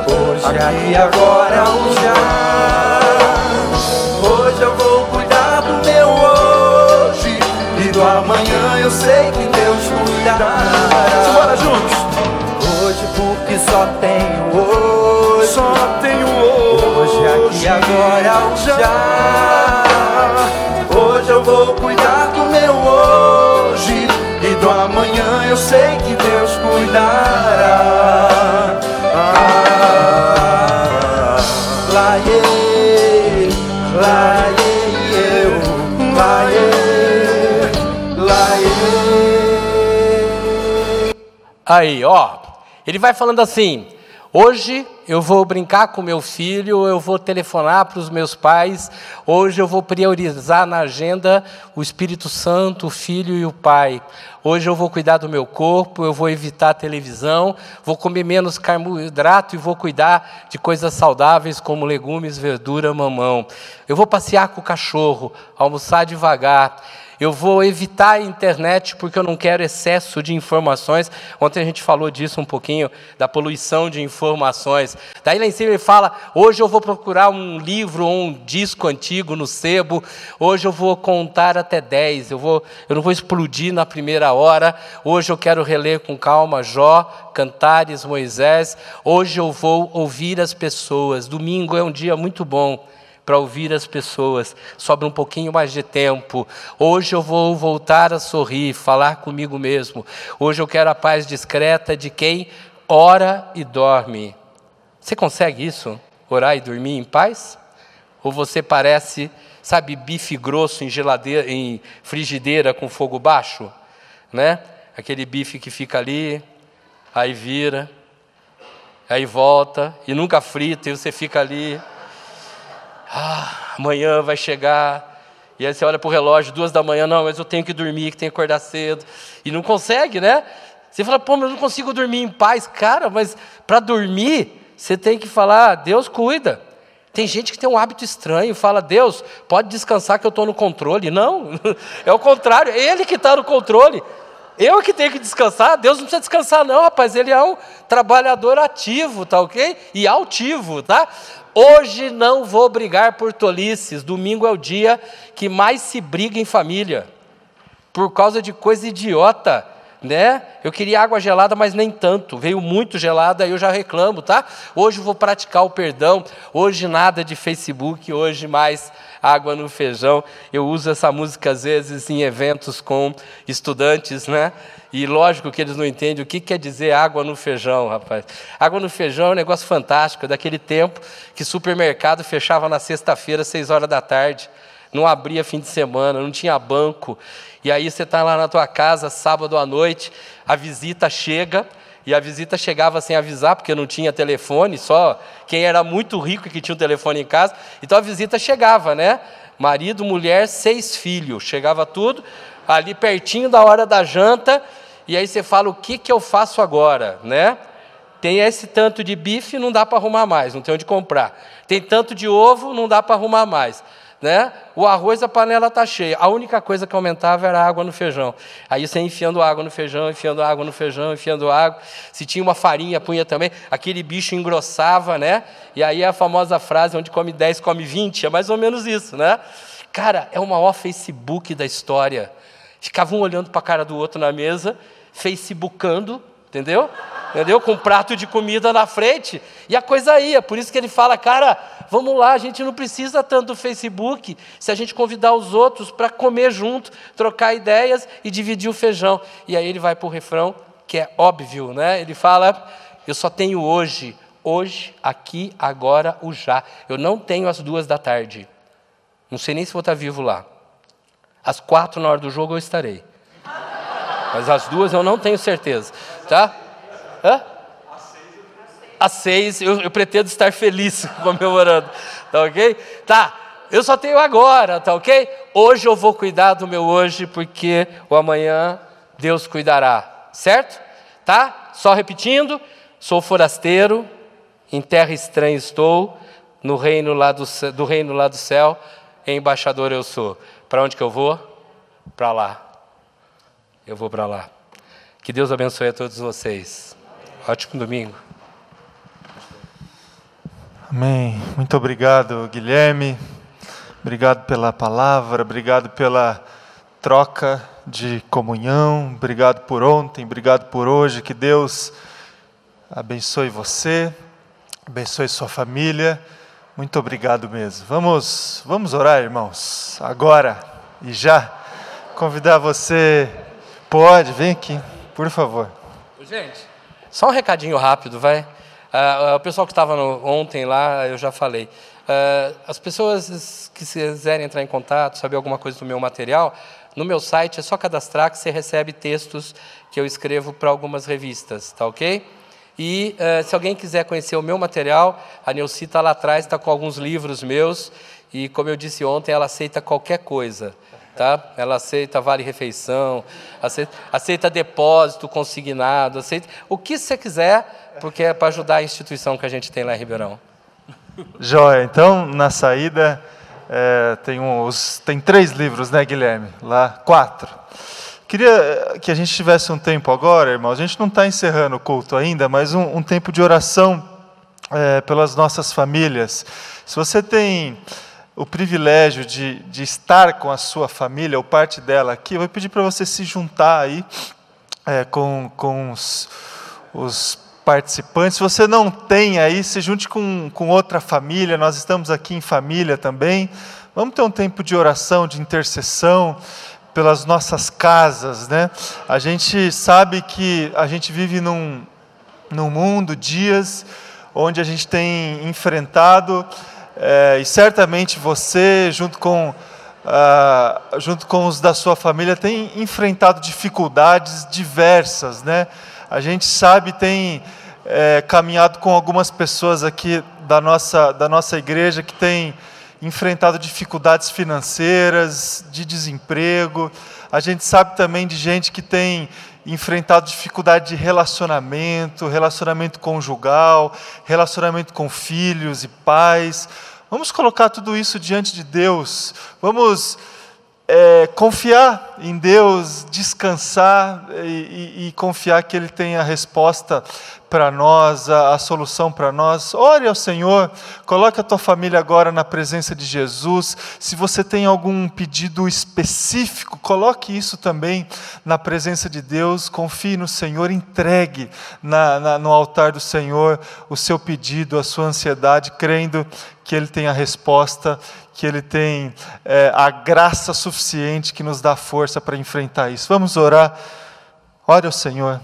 Hoje aqui agora o já. Hoje eu vou cuidar do meu hoje e do amanhã eu sei que Deus cuidará. Bora juntos. Hoje porque só tenho hoje. Só tenho hoje. Hoje aqui agora o já. Vou cuidar do meu hoje e do amanhã eu sei que Deus cuidará. Ah, laie, laie, eu, laie, laie. Aí, ó, ele vai falando assim: hoje eu vou brincar com meu filho, eu vou telefonar para os meus pais, hoje eu vou priorizar na agenda o Espírito Santo, o Filho e o Pai. Hoje eu vou cuidar do meu corpo, eu vou evitar a televisão, vou comer menos carboidrato e vou cuidar de coisas saudáveis como legumes, verdura, mamão. Eu vou passear com o cachorro, almoçar devagar. Eu vou evitar a internet porque eu não quero excesso de informações. Ontem a gente falou disso um pouquinho, da poluição de informações. Daí lá em cima ele fala: hoje eu vou procurar um livro ou um disco antigo no sebo. Hoje eu vou contar até 10. Eu, vou, eu não vou explodir na primeira hora. Hoje eu quero reler com calma Jó, Cantares, Moisés. Hoje eu vou ouvir as pessoas. Domingo é um dia muito bom para ouvir as pessoas, sobra um pouquinho mais de tempo. Hoje eu vou voltar a sorrir, falar comigo mesmo. Hoje eu quero a paz discreta de quem ora e dorme. Você consegue isso? Orar e dormir em paz? Ou você parece, sabe, bife grosso em geladeira, em frigideira com fogo baixo, né? Aquele bife que fica ali, aí vira, aí volta e nunca frita e você fica ali ah, amanhã vai chegar. E aí você olha para o relógio, duas da manhã, não, mas eu tenho que dormir, que tenho que acordar cedo. E não consegue, né? Você fala, pô, mas eu não consigo dormir em paz. Cara, mas para dormir, você tem que falar, Deus cuida. Tem gente que tem um hábito estranho, fala, Deus, pode descansar que eu estou no controle. Não, é o contrário, é Ele que está no controle. Eu que tenho que descansar, Deus não precisa descansar, não, rapaz. Ele é um trabalhador ativo, tá ok? E altivo, tá? Hoje não vou brigar por tolices. Domingo é o dia que mais se briga em família. Por causa de coisa idiota, né? Eu queria água gelada, mas nem tanto. Veio muito gelada, aí eu já reclamo, tá? Hoje vou praticar o perdão. Hoje nada de Facebook, hoje mais água no feijão. Eu uso essa música às vezes em eventos com estudantes, né? E lógico que eles não entendem o que quer dizer água no feijão, rapaz. Água no feijão é um negócio fantástico, daquele tempo que supermercado fechava na sexta-feira, seis horas da tarde. Não abria fim de semana, não tinha banco. E aí você está lá na tua casa, sábado à noite, a visita chega, e a visita chegava sem avisar, porque não tinha telefone, só quem era muito rico que tinha um telefone em casa. Então a visita chegava, né? Marido, mulher, seis filhos. Chegava tudo ali pertinho da hora da janta, E aí você fala, o que, que eu faço agora, né? Tem esse tanto de bife, não dá para arrumar mais, não tem onde comprar. Tem tanto de ovo, não dá para arrumar mais. Né? O arroz, a panela está cheia. A única coisa que aumentava era a água no feijão. Aí você enfiando água no feijão, enfiando água no feijão, enfiando água. Se tinha uma farinha, punha também. Aquele bicho engrossava, né? E aí a famosa frase, onde come 10, come 20, é mais ou menos isso, né? Cara, é o maior Facebook da história. Ficavam um olhando para a cara do outro na mesa, facebookando, entendeu? Entendeu? Com um prato de comida na frente. E a coisa ia. Por isso que ele fala, cara, vamos lá, a gente não precisa tanto do Facebook se a gente convidar os outros para comer junto, trocar ideias e dividir o feijão. E aí ele vai para o refrão, que é óbvio, né? Ele fala: Eu só tenho hoje, hoje, aqui, agora, o já. Eu não tenho as duas da tarde. Não sei nem se vou estar vivo lá. Às quatro na hora do jogo eu estarei. Mas as duas eu não tenho certeza, tá? Hã? Às seis eu, eu pretendo estar feliz comemorando, tá ok? Tá, eu só tenho agora, tá ok? Hoje eu vou cuidar do meu hoje, porque o amanhã Deus cuidará, certo? Tá? Só repetindo, sou forasteiro, em terra estranha estou, no reino lá do, do reino lá do céu, embaixador eu sou. Para onde que eu vou? Para lá. Eu vou para lá. Que Deus abençoe a todos vocês. Ótimo domingo. Amém. Muito obrigado, Guilherme. Obrigado pela palavra, obrigado pela troca de comunhão, obrigado por ontem, obrigado por hoje. Que Deus abençoe você, abençoe sua família. Muito obrigado mesmo. Vamos, vamos orar, irmãos, agora e já. Convidar você, pode, vem aqui, por favor. Gente, só um recadinho rápido, vai. Uh, o pessoal que estava ontem lá, eu já falei. Uh, as pessoas que quiserem entrar em contato, saber alguma coisa do meu material, no meu site é só cadastrar que você recebe textos que eu escrevo para algumas revistas, tá ok? E uh, se alguém quiser conhecer o meu material, a Neuci está lá atrás, está com alguns livros meus. E como eu disse ontem, ela aceita qualquer coisa. Tá? Ela aceita vale-refeição, aceita, aceita, depósito consignado, aceita o que você quiser, porque é para ajudar a instituição que a gente tem lá em Ribeirão. Joia. Então, na saída, é, tem, uns, tem três livros, né, Guilherme? Lá, quatro. Queria eh, que a gente tivesse um tempo agora, irmão. A gente não está encerrando o culto ainda, mas um, um tempo de oração é, pelas nossas famílias. Se você tem o privilégio de, de estar com a sua família, ou parte dela aqui, eu vou pedir para você se juntar aí é, com, com os, os participantes. Se você não tem aí, se junte com, com outra família, nós estamos aqui em família também. Vamos ter um tempo de oração, de intercessão pelas nossas casas, né? A gente sabe que a gente vive num, num mundo, dias, onde a gente tem enfrentado, é, e certamente você, junto com, junto com os da sua família, tem enfrentado dificuldades diversas, né? A gente sabe, tem é, caminhado com algumas pessoas aqui da nossa, da nossa igreja que tem enfrentado dificuldades financeiras, de desemprego. A gente sabe também de gente que tem enfrentado dificuldade de relacionamento, relacionamento conjugal, relacionamento com filhos e pais. Vamos colocar tudo isso diante de Deus. Vamos é, confiar em Deus, descansar e, e, e, confiar que Ele tem a resposta para nós, a, a solução para nós. Ore ao Senhor, coloque a tua família agora na presença de Jesus. Se você tem algum pedido específico, coloque isso também na presença de Deus. Confie no Senhor, entregue na, na, no altar do Senhor o seu pedido, a sua ansiedade, crendo que Ele tem a resposta, que Ele tem é, a graça suficiente que nos dá força para enfrentar isso. Vamos orar. Ore ao Senhor.